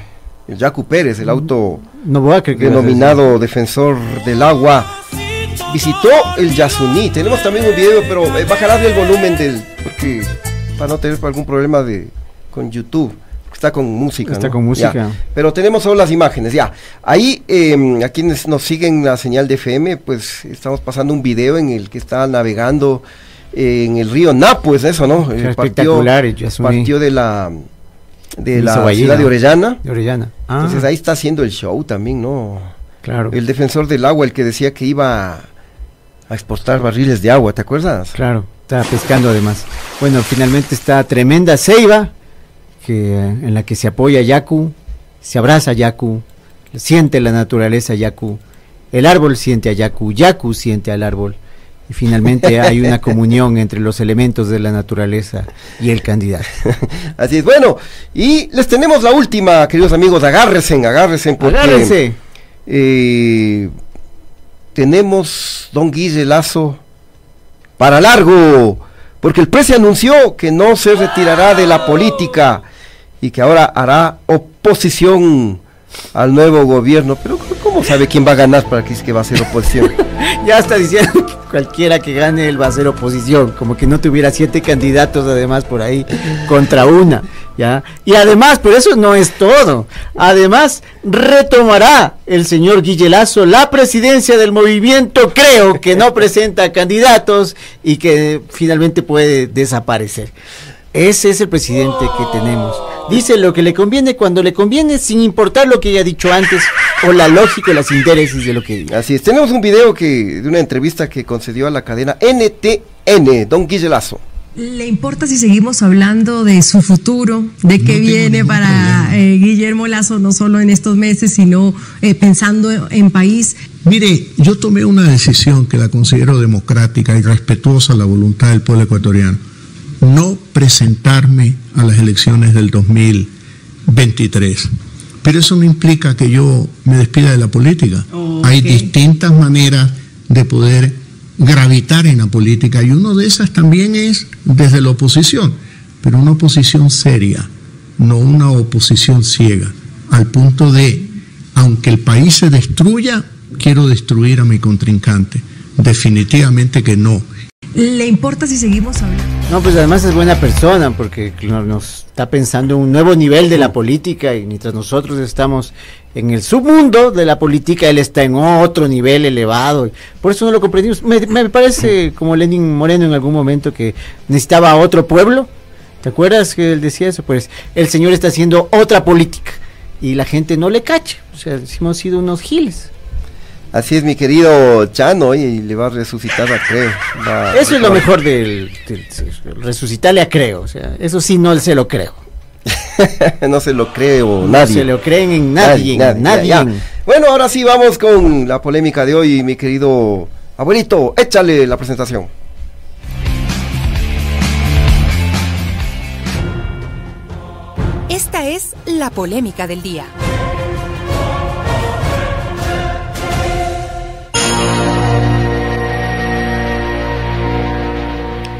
S4: el Yacu Pérez, el auto denominado defensor del agua, visitó el Yasuní. Tenemos también un video, pero eh, bajará el volumen del, porque para no tener algún problema de con YouTube. Está con música.
S2: Está con música.
S4: Pero tenemos solo las imágenes, ya. Ahí, eh, a quienes nos siguen la señal de FM, pues estamos pasando un video en el que está navegando eh, en el río Napo, es eso, ¿no?
S2: Eh, espectacular,
S4: partió de la de la ciudad de Orellana.
S2: De Orellana.
S4: Entonces ah. ahí está haciendo el show también, ¿no?
S2: Claro.
S4: El defensor del agua, el que decía que iba a exportar barriles de agua, ¿te acuerdas?
S2: Claro, está pescando además. Bueno, finalmente está tremenda ceiba que, en la que se apoya Yaku, se abraza Yaku, siente la naturaleza Yaku, el árbol siente a Yaku, Yaku siente al árbol. Y finalmente hay una comunión entre los elementos de la naturaleza y el candidato.
S4: Así es, bueno, y les tenemos la última, queridos amigos, agárrense, agárrense, porque
S2: agárrense.
S4: Eh, tenemos Don Guille Lazo para largo, porque el precio anunció que no se retirará de la política y que ahora hará oposición al nuevo gobierno. Pero ¿cómo sabe quién va a ganar para que es que va a ser oposición?
S2: ya está diciendo que cualquiera que gane él va a ser oposición, como que no tuviera siete candidatos además por ahí contra una, ¿ya? Y además, pero eso no es todo. Además, retomará el señor Guillelazo la presidencia del movimiento, creo que no presenta candidatos y que finalmente puede desaparecer. Ese es el presidente que tenemos. Dice lo que le conviene cuando le conviene, sin importar lo que haya dicho antes o la lógica o las intereses de lo que diga.
S4: Así es. Tenemos un video que de una entrevista que concedió a la cadena NTN, Don Guillelazo.
S12: ¿Le importa si seguimos hablando de su futuro, de qué viene para eh, Guillermo Lazo, no solo en estos meses, sino eh, pensando en país?
S13: Mire, yo tomé una decisión que la considero democrática y respetuosa a la voluntad del pueblo ecuatoriano no presentarme a las elecciones del 2023. Pero eso no implica que yo me despida de la política. Hay distintas maneras de poder gravitar en la política y una de esas también es desde la oposición, pero una oposición seria, no una oposición ciega, al punto de, aunque el país se destruya, quiero destruir a mi contrincante. Definitivamente que no.
S12: ¿Le importa si seguimos hablando?
S2: No, pues además es buena persona porque nos está pensando en un nuevo nivel de la política y mientras nosotros estamos en el submundo de la política, él está en otro nivel elevado. Por eso no lo comprendimos. Me, me parece como Lenin Moreno en algún momento que necesitaba otro pueblo. ¿Te acuerdas que él decía eso? Pues el señor está haciendo otra política y la gente no le cacha. O sea, hemos sido unos giles.
S4: Así es, mi querido Chano, y le va a resucitar a Creo.
S2: eso es lo mejor del, resucitarle a Creo, o sea, eso sí no se lo creo.
S4: no se lo creo nadie.
S2: No se lo creen en nadie, nadie.
S4: Bueno, ahora sí vamos con la polémica de hoy, mi querido abuelito, échale la presentación.
S5: Esta es la polémica del día.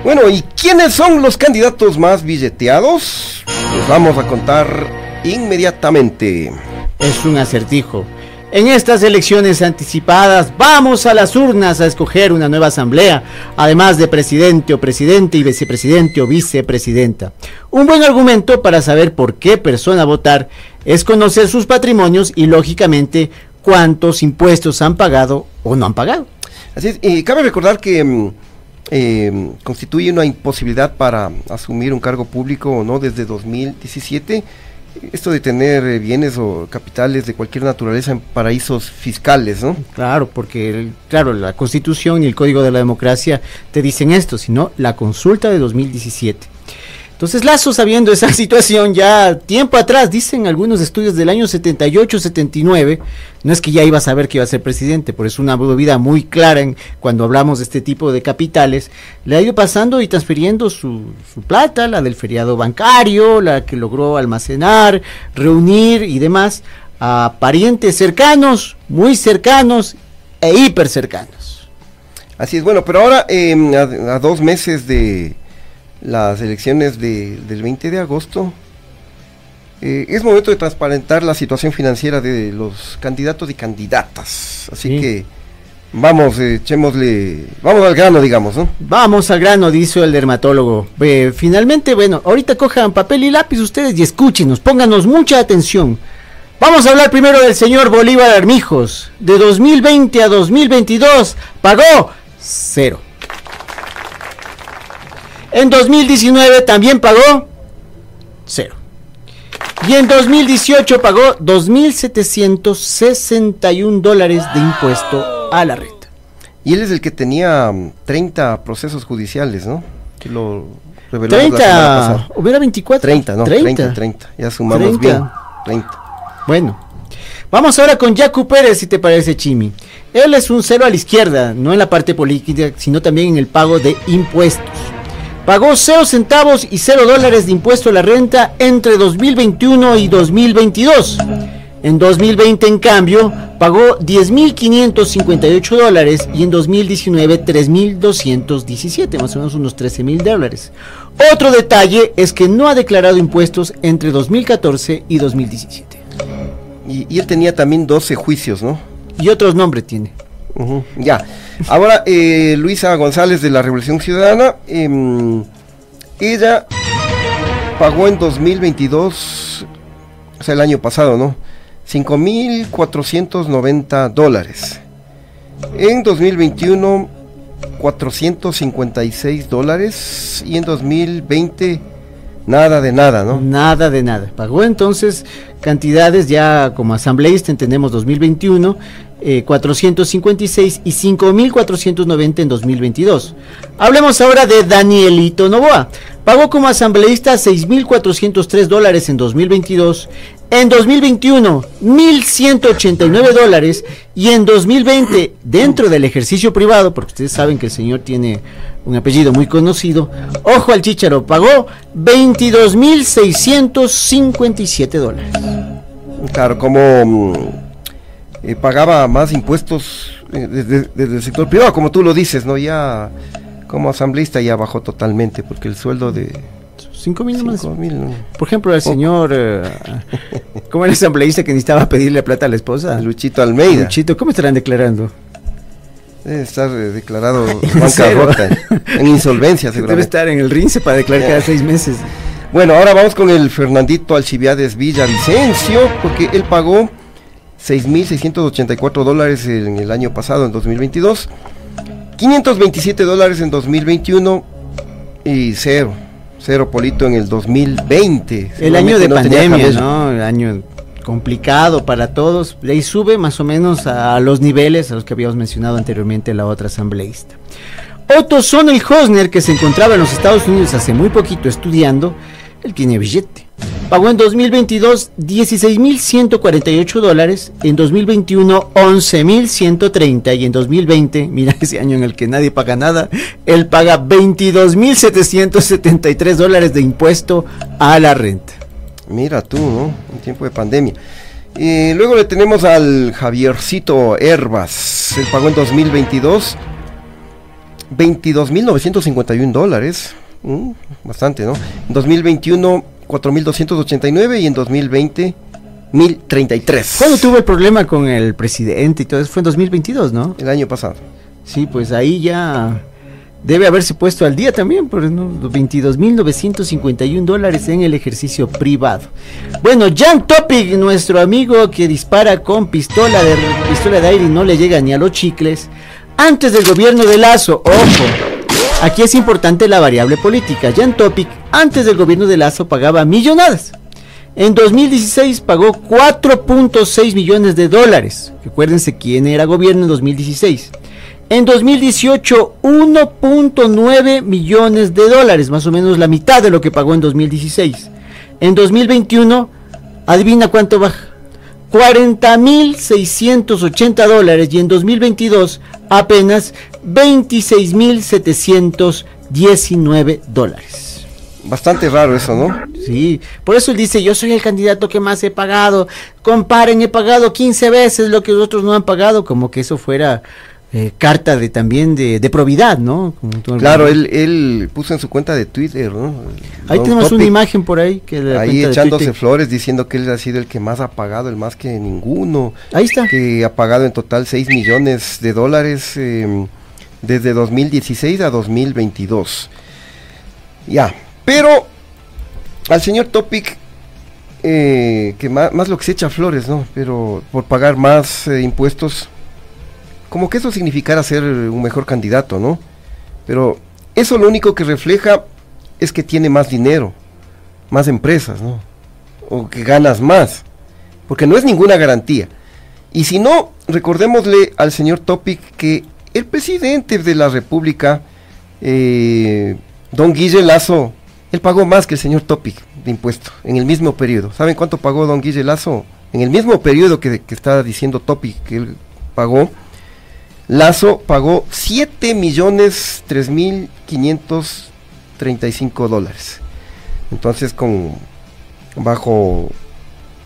S4: Bueno, ¿y quiénes son los candidatos más billeteados? Les vamos a contar inmediatamente.
S2: Es un acertijo. En estas elecciones anticipadas vamos a las urnas a escoger una nueva asamblea, además de presidente o presidente y vicepresidente o vicepresidenta. Un buen argumento para saber por qué persona votar es conocer sus patrimonios y lógicamente cuántos impuestos han pagado o no han pagado.
S4: Así es, y cabe recordar que mm, eh, constituye una imposibilidad para asumir un cargo público o no desde 2017. Esto de tener eh, bienes o capitales de cualquier naturaleza en paraísos fiscales, ¿no?
S2: Claro, porque claro, la Constitución y el Código de la Democracia te dicen esto, sino la consulta de 2017. Entonces Lazo, sabiendo esa situación ya tiempo atrás, dicen algunos estudios del año 78-79, no es que ya iba a saber que iba a ser presidente, por eso una vida muy clara en, cuando hablamos de este tipo de capitales, le ha ido pasando y transfiriendo su, su plata, la del feriado bancario, la que logró almacenar, reunir y demás, a parientes cercanos, muy cercanos e hiper cercanos.
S4: Así es, bueno, pero ahora em, a, dos meses de las elecciones del 20 de agosto, eh, es momento de transparentar la situación financiera de los candidatos y candidatas. Así que vamos, eh, echémosle, vamos al grano, digamos, ¿no?
S2: Vamos al grano, dice el dermatólogo. finalmente, bueno, ahorita cojan papel y lápiz ustedes y escúchenos, pónganos mucha atención. Vamos a hablar primero del señor Bolívar Armijos. De 2020 a 2022 pagó cero. En 2019 también pagó cero. Y en 2018 pagó 2.761 dólares de impuesto a la renta.
S4: Y él es el que tenía 30 mm, procesos judiciales, ¿no? Que lo
S2: 30, hubiera 24.
S4: 30, no, 30, 30, ya sumamos bien. 30.
S2: Bueno, vamos ahora con Jacu Pérez, si te parece, Chimi. Él es un cero a la izquierda, no en la parte política, sino también en el pago de impuestos. Pagó 0 centavos y 0 dólares de impuesto a la renta entre 2021 y 2022. En 2020, en cambio, pagó 10.558 dólares y en 2019 3.217, más o menos unos 13.000 dólares. Otro detalle es que no ha declarado impuestos entre 2014 y 2017.
S4: Y, él tenía también 12 juicios, ¿no?
S2: Y otros nombres tiene.
S4: Ya. Ahora, eh, Luisa González de la Revolución Ciudadana, em, ella pagó en 2022, o sea, el año pasado, ¿no? 5.490 dólares. En 2021, 456 dólares. Y en 2020, nada de nada, ¿no?
S2: Nada de nada. Pagó entonces cantidades ya como asambleísta, entendemos 2021, 456 eh, y 5.490 en 2022. Hablemos ahora de Danielito Novoa. Pagó como asambleísta 6.403 dólares en 2022, en 2021 1.189 dólares y en 2020 dentro del ejercicio privado, porque ustedes saben que el señor tiene un apellido muy conocido, ojo al chicharo, pagó 22.657 dólares.
S4: Claro, como mm, eh, pagaba más impuestos eh, desde, el sector privado, como tú lo dices, ¿no? Ya como asambleísta ya bajó totalmente, porque el sueldo de...
S2: 5 mil más. Por ejemplo, el señor, eh, ¿cómo era asambleísta que necesitaba pedirle plata a la esposa?
S4: Luchito Almeida.
S2: Luchito, ¿cómo estarán declarando?
S4: Debe estar declarado bancarrota, en insolvencia seguramente.
S2: Debe estar en el RINCE para declarar cada seis meses.
S4: Bueno, ahora vamos con el Fernandito Alcibiades Villavicencio, porque él pagó 6.684 dólares en el año pasado, en 2022. 527 dólares en 2021 y cero, cero polito en el 2020.
S2: El año de pandemia, ¿no? El año complicado para todos. De ahí sube más o menos a los niveles a los que habíamos mencionado anteriormente en la otra asambleísta. Otto Sonny Hosner, que se encontraba en los Estados Unidos hace muy poquito estudiando, él tiene billete. Pagó en 2022 16.148 dólares, en 2021 11.130 y en 2020, mira ese año en el que nadie paga nada, él paga 22.773 dólares de impuesto a la renta.
S4: Mira tú, ¿no? En tiempo de pandemia. Y luego le tenemos al Javiercito Herbas. Él pagó en 2022 22.951 dólares. Mm, bastante, ¿no? En 2021, 4.289 y en 2020, 1.033.
S2: ¿Cuándo tuvo el problema con el presidente y todo eso? Fue en 2022, ¿no?
S4: El año pasado.
S2: Sí, pues ahí ya debe haberse puesto al día también, por ¿no? 22.951 dólares en el ejercicio privado. Bueno, Jan Topic, nuestro amigo que dispara con pistola de, pistola de aire y no le llega ni a los chicles, antes del gobierno de Lazo, ojo, Aquí es importante la variable política. Jan Topic, antes del gobierno de Lazo, pagaba millonadas. En 2016 pagó 4.6 millones de dólares. Recuérdense quién era gobierno en 2016. En 2018, 1.9 millones de dólares, más o menos la mitad de lo que pagó en 2016. En 2021, adivina cuánto baja. 40.680 dólares y en 2022 apenas 26.719 dólares.
S4: bastante raro eso, ¿no?
S2: Sí, por eso él dice, yo soy el candidato que más he pagado, comparen, he pagado 15 veces lo que los otros no han pagado, como que eso fuera eh, carta de también de, de probidad, ¿no?
S4: Claro, él, él puso en su cuenta de Twitter, ¿no?
S2: Ahí tenemos una imagen por ahí. que
S4: Ahí echándose flores diciendo que él ha sido el que más ha pagado, el más que ninguno.
S2: Ahí está.
S4: Que ha pagado en total 6 millones de dólares eh, desde 2016 a 2022. Ya, pero al señor Topic, eh, que más, más, lo que se echa flores, ¿no? Pero por pagar más eh, impuestos, como que eso significara ser un mejor candidato, ¿no? Pero eso lo único que refleja es que tiene más dinero, más empresas, ¿no? O que ganas más, porque no es ninguna garantía. Y si no, recordémosle al señor Topic que el presidente de la República, eh, don Guille Lazo, él pagó más que el señor Topic de impuesto en el mismo periodo. ¿Saben cuánto pagó don Guille Lazo? En el mismo periodo que, que está diciendo Topic que él pagó, Lazo pagó 7 millones 3 mil 535 dólares. Entonces, con bajo,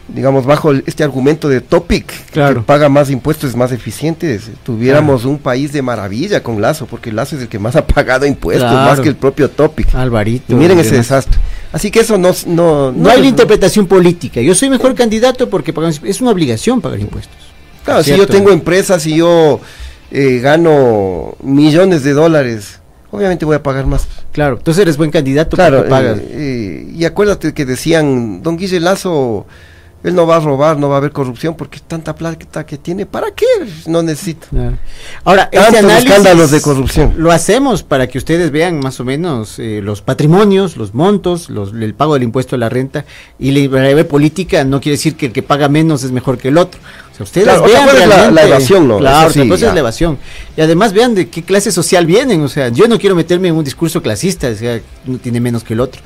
S4: digamos, bajo este argumento de Topic,
S2: claro.
S4: que paga más impuestos, es más eficiente, tuviéramos claro. un país de maravilla con Lazo, porque Lazo es el que más ha pagado impuestos,
S2: claro.
S4: más que el propio Topic.
S2: Alvarito.
S4: Y miren ese desastre. Así que eso no... No,
S2: no, no hay la interpretación política. Yo soy mejor candidato porque es una obligación pagar impuestos.
S4: Claro, si yo tengo empresas y yo eh, gano millones de dólares, obviamente voy a pagar más.
S2: Claro, entonces eres buen candidato
S4: claro,
S2: pagas.
S4: Eh, eh, y acuérdate que decían, don Guille Lazo, él no va a robar, no va a haber corrupción porque tanta plata que tiene, ¿para qué? No necesita.
S2: Claro. Ahora,
S4: Tantos
S2: este análisis
S4: escándalos de corrupción.
S2: Lo hacemos para que ustedes vean más o menos eh, los patrimonios, los montos, los, el pago del impuesto a la renta y la breve política no quiere decir que el que paga menos es mejor que el otro. O sea, ustedes
S4: claro,
S2: vean
S4: otra
S2: realmente,
S4: la, la, evasión, ¿no?
S2: Claro,
S4: sí,
S2: cosa es la evasión. Y además vean de qué clase social vienen. O sea, yo no quiero meterme en un discurso clasista, o sea, uno tiene menos que el otro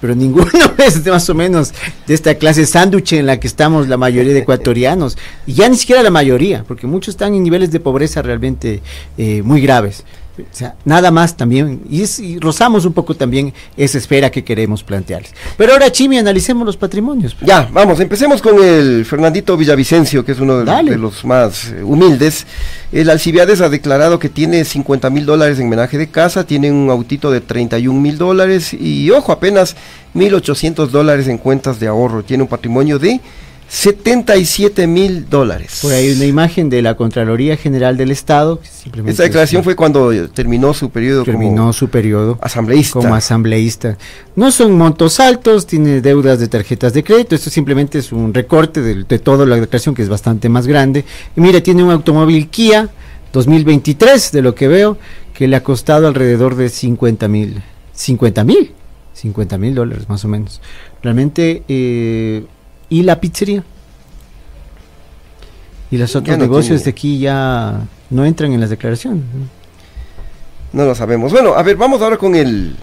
S2: pero ninguno es de más o menos de esta clase sándwich en la que estamos la mayoría de ecuatorianos, y ya ni siquiera la mayoría, porque muchos están en niveles de pobreza realmente eh, muy graves. O sea, nada más también, y, es, y, rozamos un poco también esa esfera que queremos plantearles. Pero ahora, Chimi, analicemos los patrimonios.
S4: Ya, vamos, empecemos con el Fernandito Villavicencio, que es uno de, los, de los más eh, humildes. El Alcibiades ha declarado que tiene 50 mil dólares en menaje de casa, tiene un autito de 31 mil dólares y, ojo, apenas 1.800 dólares en cuentas de ahorro. Tiene un patrimonio de 77 mil dólares.
S2: Por ahí una imagen de la Contraloría General del Estado.
S4: Esta declaración es, fue cuando terminó su periodo
S2: terminó
S4: como
S2: su periodo
S4: asambleísta.
S2: Como asambleísta. No son montos altos, tiene deudas de tarjetas de crédito, esto simplemente es un recorte de, de toda la declaración que es bastante más grande. Y mire, tiene un automóvil Kia 2023, de lo que veo, que le ha costado alrededor de 50 mil. 50 mil. 50 mil dólares más o menos. Realmente... Eh, y la pizzería. Y los otros
S4: no
S2: negocios
S4: tiene.
S2: de aquí ya no entran en las declaraciones.
S4: No lo sabemos. Bueno, a ver, vamos ahora con el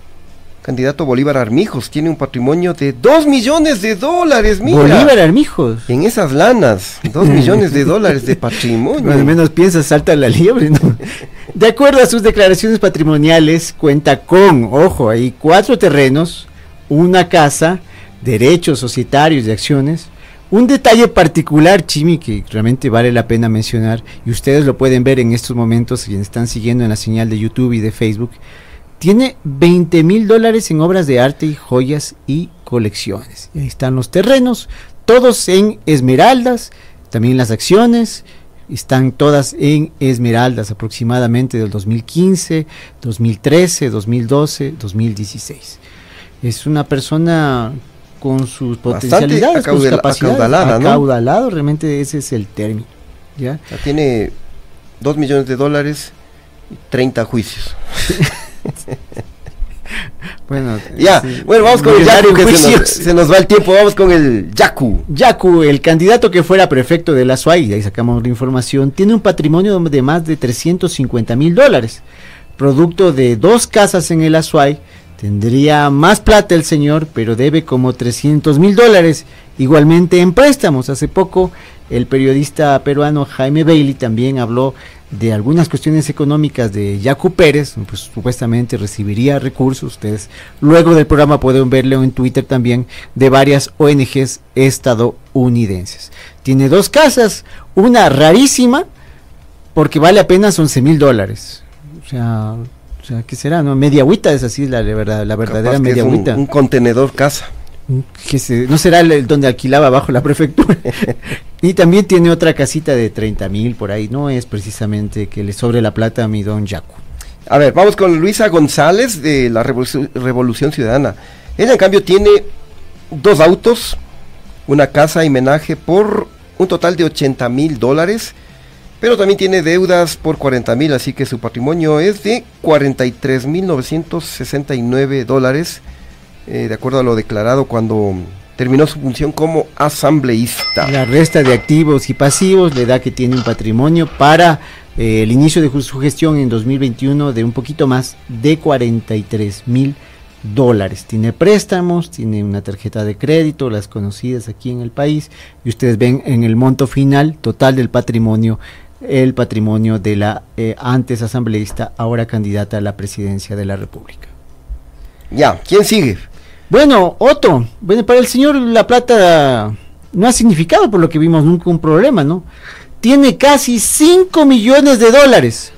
S4: candidato Bolívar Armijos. Tiene un patrimonio de 2 millones de dólares, mira.
S2: Bolívar Armijos.
S4: En esas lanas, 2 millones de dólares de patrimonio.
S2: Al menos piensa, salta la liebre, ¿no? De acuerdo a sus declaraciones patrimoniales, cuenta con, ojo, ahí cuatro terrenos, una casa, derechos societarios de acciones. Un detalle particular, Chimi, que realmente vale la pena mencionar, y ustedes lo pueden ver en estos momentos, quienes están siguiendo en la señal de YouTube y de Facebook, tiene 20 mil dólares en obras de arte y joyas y colecciones. Y ahí están los terrenos, todos en esmeraldas, también las acciones, están todas en esmeraldas aproximadamente del 2015, 2013, 2012, 2016. Es una persona con sus potencialidades, con sus capacidades,
S4: acaudalada, ¿no?
S2: acaudalado, realmente ese es el término. ¿ya?
S4: Tiene 2 millones de dólares y 30 juicios.
S2: bueno,
S4: ya,
S2: sí,
S4: bueno, vamos con el Yaku, que se nos, se nos va el tiempo, vamos con el Yaku.
S2: Yacu, el candidato que fuera prefecto de la SUAI, ahí sacamos la información, tiene un patrimonio de más de 350 mil dólares, producto de dos casas en el Azuay. Tendría más plata el señor, pero debe como 300 mil dólares, igualmente en préstamos. Hace poco el periodista peruano Jaime Bailey también habló de algunas cuestiones económicas de Yacu Pérez, pues supuestamente recibiría recursos. Ustedes luego del programa pueden verlo en Twitter también de varias ONGs estadounidenses. Tiene dos casas, una rarísima porque vale apenas 11 mil dólares. O sea, o sea, ¿qué será? No? Media agüita es así la, verdad, la verdadera media agüita.
S4: Un, contenedor casa.
S2: Que se, no será el, donde alquilaba bajo la prefectura. y también tiene otra casita de 30 mil por ahí. No es precisamente que le sobre la plata a mi don Yacu.
S4: A ver, vamos con Luisa González de la Revolución, Ciudadana. Ella, en cambio, tiene dos autos, una casa y menaje por un total de 80 mil dólares pero también tiene deudas por 40 mil, así que su patrimonio es de 43 mil 969 dólares, eh, de acuerdo a lo declarado cuando terminó su función como asambleísta.
S2: La resta de activos y pasivos le da que tiene un patrimonio para eh, el inicio de su gestión en 2021 de un poquito más de 43 mil dólares. Tiene préstamos, tiene una tarjeta de crédito, las conocidas aquí en el país, y ustedes ven en el monto final total del patrimonio el patrimonio de la eh, antes asambleísta, ahora candidata a la presidencia de la República.
S4: Ya, ¿quién sigue?
S2: Bueno, Otto, bueno, para el señor La Plata no ha significado, por lo que vimos, nunca un problema, ¿no? Tiene casi 5 millones de dólares,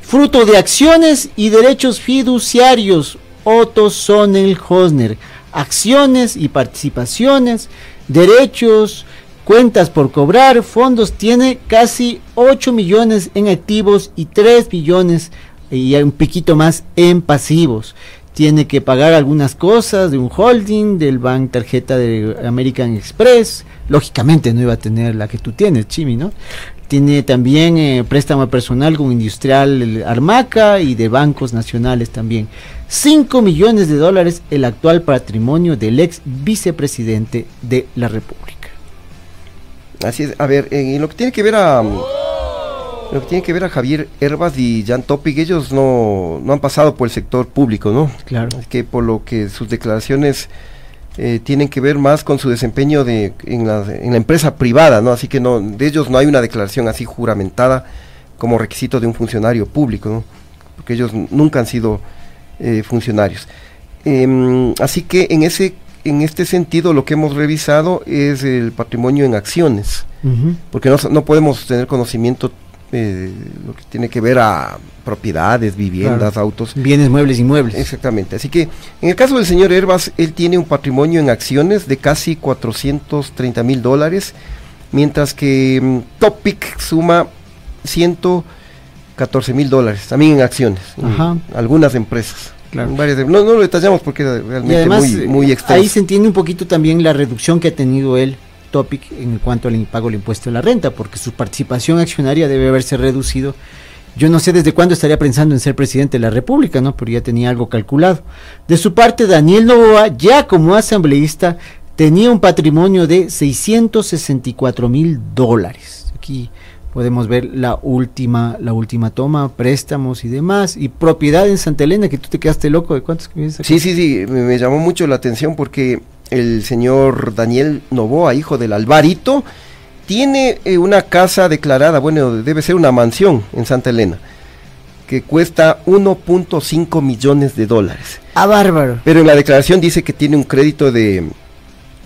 S2: fruto de acciones y derechos fiduciarios. Otto Sonel Hosner, acciones y participaciones, derechos, cuentas por cobrar, fondos, tiene casi 8 millones en activos y 3 millones y un piquito más en pasivos. Tiene que pagar algunas cosas de un holding, del bank tarjeta de American Express. Lógicamente no iba a tener la que tú tienes, Chimi, ¿no? Tiene también eh, préstamo personal con Industrial Armaca y de bancos nacionales también. 5 millones de dólares el actual patrimonio del ex vicepresidente de la República.
S4: Así es, a ver, en, lo que tiene que ver a lo que tiene que ver a Javier Herbas y Jan Topic, ellos no, no han pasado por el sector público, ¿no?
S2: Claro.
S4: Es que por lo que sus declaraciones eh, tienen que ver más con su desempeño de, en, la, en la empresa privada, ¿no? Así que no, de ellos no hay una declaración así juramentada como requisito de un funcionario público, ¿no? Porque ellos nunca han sido eh, funcionarios. Em, así que en ese en este sentido lo que hemos revisado es el patrimonio en acciones, porque no, no, podemos tener conocimiento eh, lo que tiene que ver a propiedades, viviendas, autos.
S2: Bienes muebles y muebles.
S4: Exactamente. Así que en el caso del señor Herbas, él tiene un patrimonio en acciones de casi 430 mil dólares, mientras que mm, Topic suma 114 mil dólares, también en acciones, algunas empresas no, lo detallamos porque era realmente muy, muy extenso.
S2: Ahí se entiende un poquito también la reducción que ha tenido el Topic en cuanto al pago del impuesto de la renta, porque su participación accionaria debe haberse reducido. Yo no sé desde cuándo estaría pensando en ser presidente de la República, ¿no? Pero ya tenía algo calculado. De su parte, Daniel Novoa, ya como asambleísta, tenía un patrimonio de 664 mil dólares. Aquí podemos ver la última, la última toma, préstamos y demás, y propiedad en Santa Elena, que tú te quedaste loco de cuántos que
S4: Sí, sí, sí, me, llamó mucho la atención porque el señor Daniel Novoa, hijo del Alvarito, tiene eh, una casa declarada, bueno, debe ser una mansión en Santa Elena, que cuesta 1.5 millones de dólares.
S2: Ah, bárbaro.
S4: Pero en la declaración dice que tiene un crédito de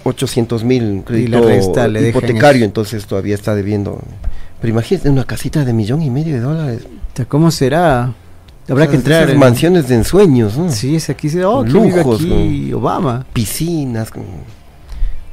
S4: 800 mil, crédito hipotecario, entonces todavía está debiendo pero imagínate una casita de millón y medio de dólares.
S2: ¿Cómo será?
S4: Habrá que entrar. en mansiones de ensueños, ¿no?
S2: Sí, es aquí, oh, lujos, aquí, Obama.
S4: Piscinas.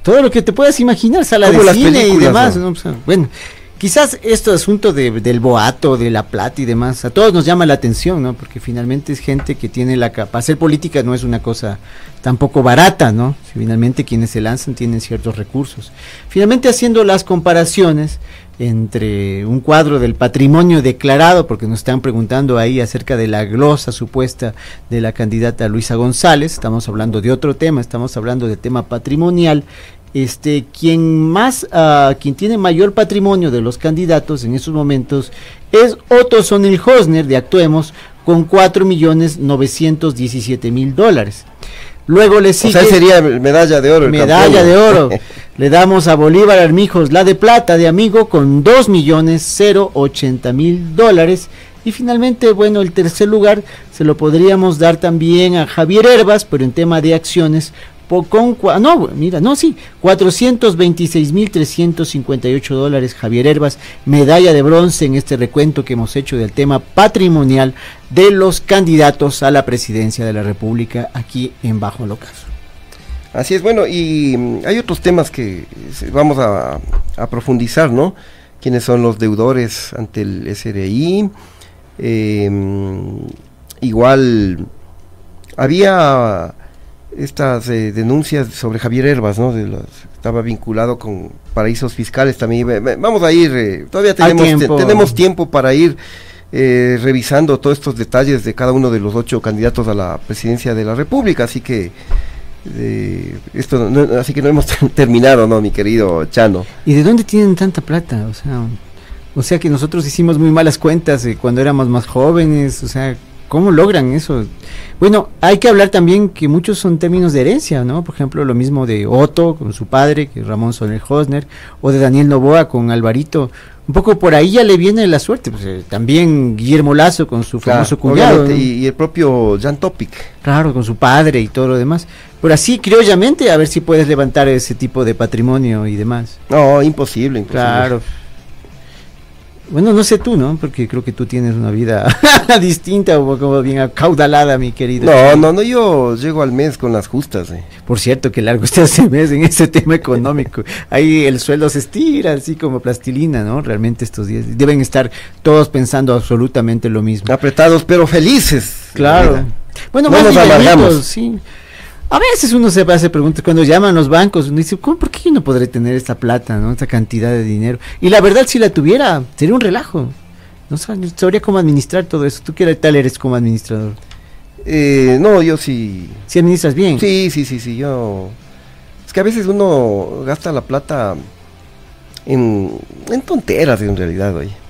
S2: Todo lo que te puedas imaginar, sala de cine y demás. bueno, quizás este asunto de, del boato, de la plata y demás, a todos nos llama la atención, ¿no? Porque finalmente es gente que tiene la capa. Hacer política no es una cosa tampoco barata, ¿no? Finalmente quienes se lanzan tienen ciertos recursos. Finalmente haciendo las comparaciones, entre un cuadro del patrimonio declarado, porque nos están preguntando ahí acerca de la glosa supuesta de la candidata Luisa González, estamos hablando de otro tema, estamos hablando del tema patrimonial, este, quien más, uh, quien tiene mayor patrimonio de los candidatos en estos momentos es Otto Sonil Hosner de Actuemos con cuatro millones novecientos diecisiete mil dólares. Luego le sigue.
S4: O sea, sería medalla de oro.
S2: Medalla de oro. Le damos a Bolívar Armijos la de plata de amigo con 2 millones 080 mil dólares. Y finalmente, bueno, el tercer lugar se lo podríamos dar también a Javier Herbas, pero en tema de acciones, con, no, mira, no, sí, 426.358 dólares Javier Herbas, medalla de bronce en este recuento que hemos hecho del tema patrimonial de los candidatos a la presidencia de la República aquí en Bajo Locazo.
S4: Así es, bueno, y mm, hay otros temas que vamos a, profundizar, ¿no? ¿Quiénes son los deudores ante el SRI? Em, igual había estas eh, denuncias sobre Javier Herbas, ¿no? De estaba vinculado con paraísos fiscales también. Vamos a ir, eh, todavía tenemos tiempo. tenemos tiempo para ir eh, revisando todos estos detalles de cada uno de los ocho candidatos a la presidencia de la República, así que esto así que no hemos terminado, ¿no, mi querido Chano?
S2: ¿Y de dónde tienen tanta plata? O sea, o sea que nosotros hicimos muy malas cuentas cuando éramos más jóvenes, o sea, ¿Cómo logran eso? Bueno, hay que hablar también que muchos son términos de herencia, ¿no? Por ejemplo, lo mismo de Otto con su padre, que Ramón Soler Hosner, o de Daniel Novoa con Alvarito. Un poco por ahí ya le viene la suerte. Pues, eh, también Guillermo Lazo con su famoso cuñado.
S4: Y, el propio Jan Topic.
S2: Claro, con su padre y todo lo demás. Pero así, criollamente, a ver si puedes levantar ese tipo de patrimonio y demás.
S4: No, imposible, imposible.
S2: Claro. Bueno, no sé tú, ¿no? Porque creo que tú tienes una vida distinta o como bien acaudalada, mi querido.
S4: No, no, no, yo llego al mes con las justas. Eh.
S2: Por cierto, que largo está ese mes en ese tema económico. Ahí el sueldo se estira así como plastilina, ¿no? Realmente estos días deben estar todos pensando absolutamente lo mismo.
S4: Apretados pero felices.
S2: Claro. Bueno, no más nos sí. A veces uno se hace preguntas cuando llaman los bancos, uno dice, ¿cómo, ¿por qué yo no podré tener esta plata, no? esta cantidad de dinero? Y la verdad, si la tuviera, sería un relajo. No sabría cómo administrar todo eso. ¿Tú qué tal eres como administrador?
S4: Eh, no, yo sí.
S2: ¿Sí administras bien?
S4: Sí, sí, sí, sí. Yo. Es que a veces uno gasta la plata en, en tonteras, en realidad, oye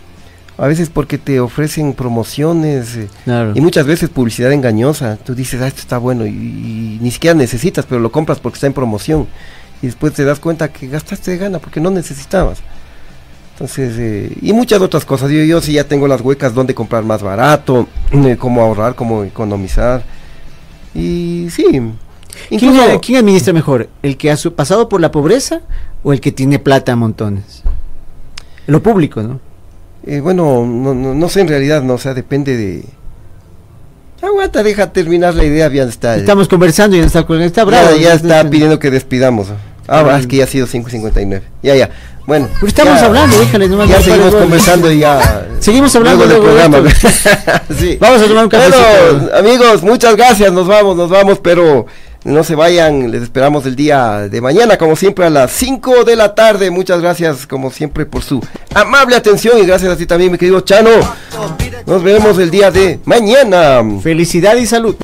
S4: a veces porque te ofrecen promociones eh, y muchas veces publicidad engañosa. Tú dices, ah, esto está bueno y, ni siquiera necesitas, pero lo compras porque está en promoción. Y después te das cuenta que gastaste de gana porque no necesitabas. Entonces, eh, y muchas otras cosas. Yo, yo sí ya tengo las huecas donde comprar más barato, eh, cómo ahorrar, cómo economizar. Y sí.
S2: ¿Quién, ¿Quién, administra mejor? ¿El que ha pasado por la pobreza o el que tiene plata a montones? Lo público, ¿no?
S4: Eh, bueno, no, no, sé en realidad, no, o sea, depende de... Aguanta, deja terminar la idea, bien está.
S2: Estamos conversando y ya está, está bravo.
S4: Ya, está pidiendo que despidamos. Ah, es que ya ha sido 5.59. Ya, ya. Bueno.
S2: Pero estamos hablando, déjale
S4: nomás. Ya seguimos conversando y ya.
S2: Seguimos hablando
S4: del programa.
S2: sí. Vamos a tomar un café.
S4: Bueno, amigos, muchas gracias. Nos vamos, nos vamos, pero no se vayan, les esperamos el día de mañana, como siempre, a las 5 de la tarde. Muchas gracias, como siempre, por su amable atención y gracias a ti también, mi querido Chano. Nos veremos el día de mañana.
S2: Felicidad y salud.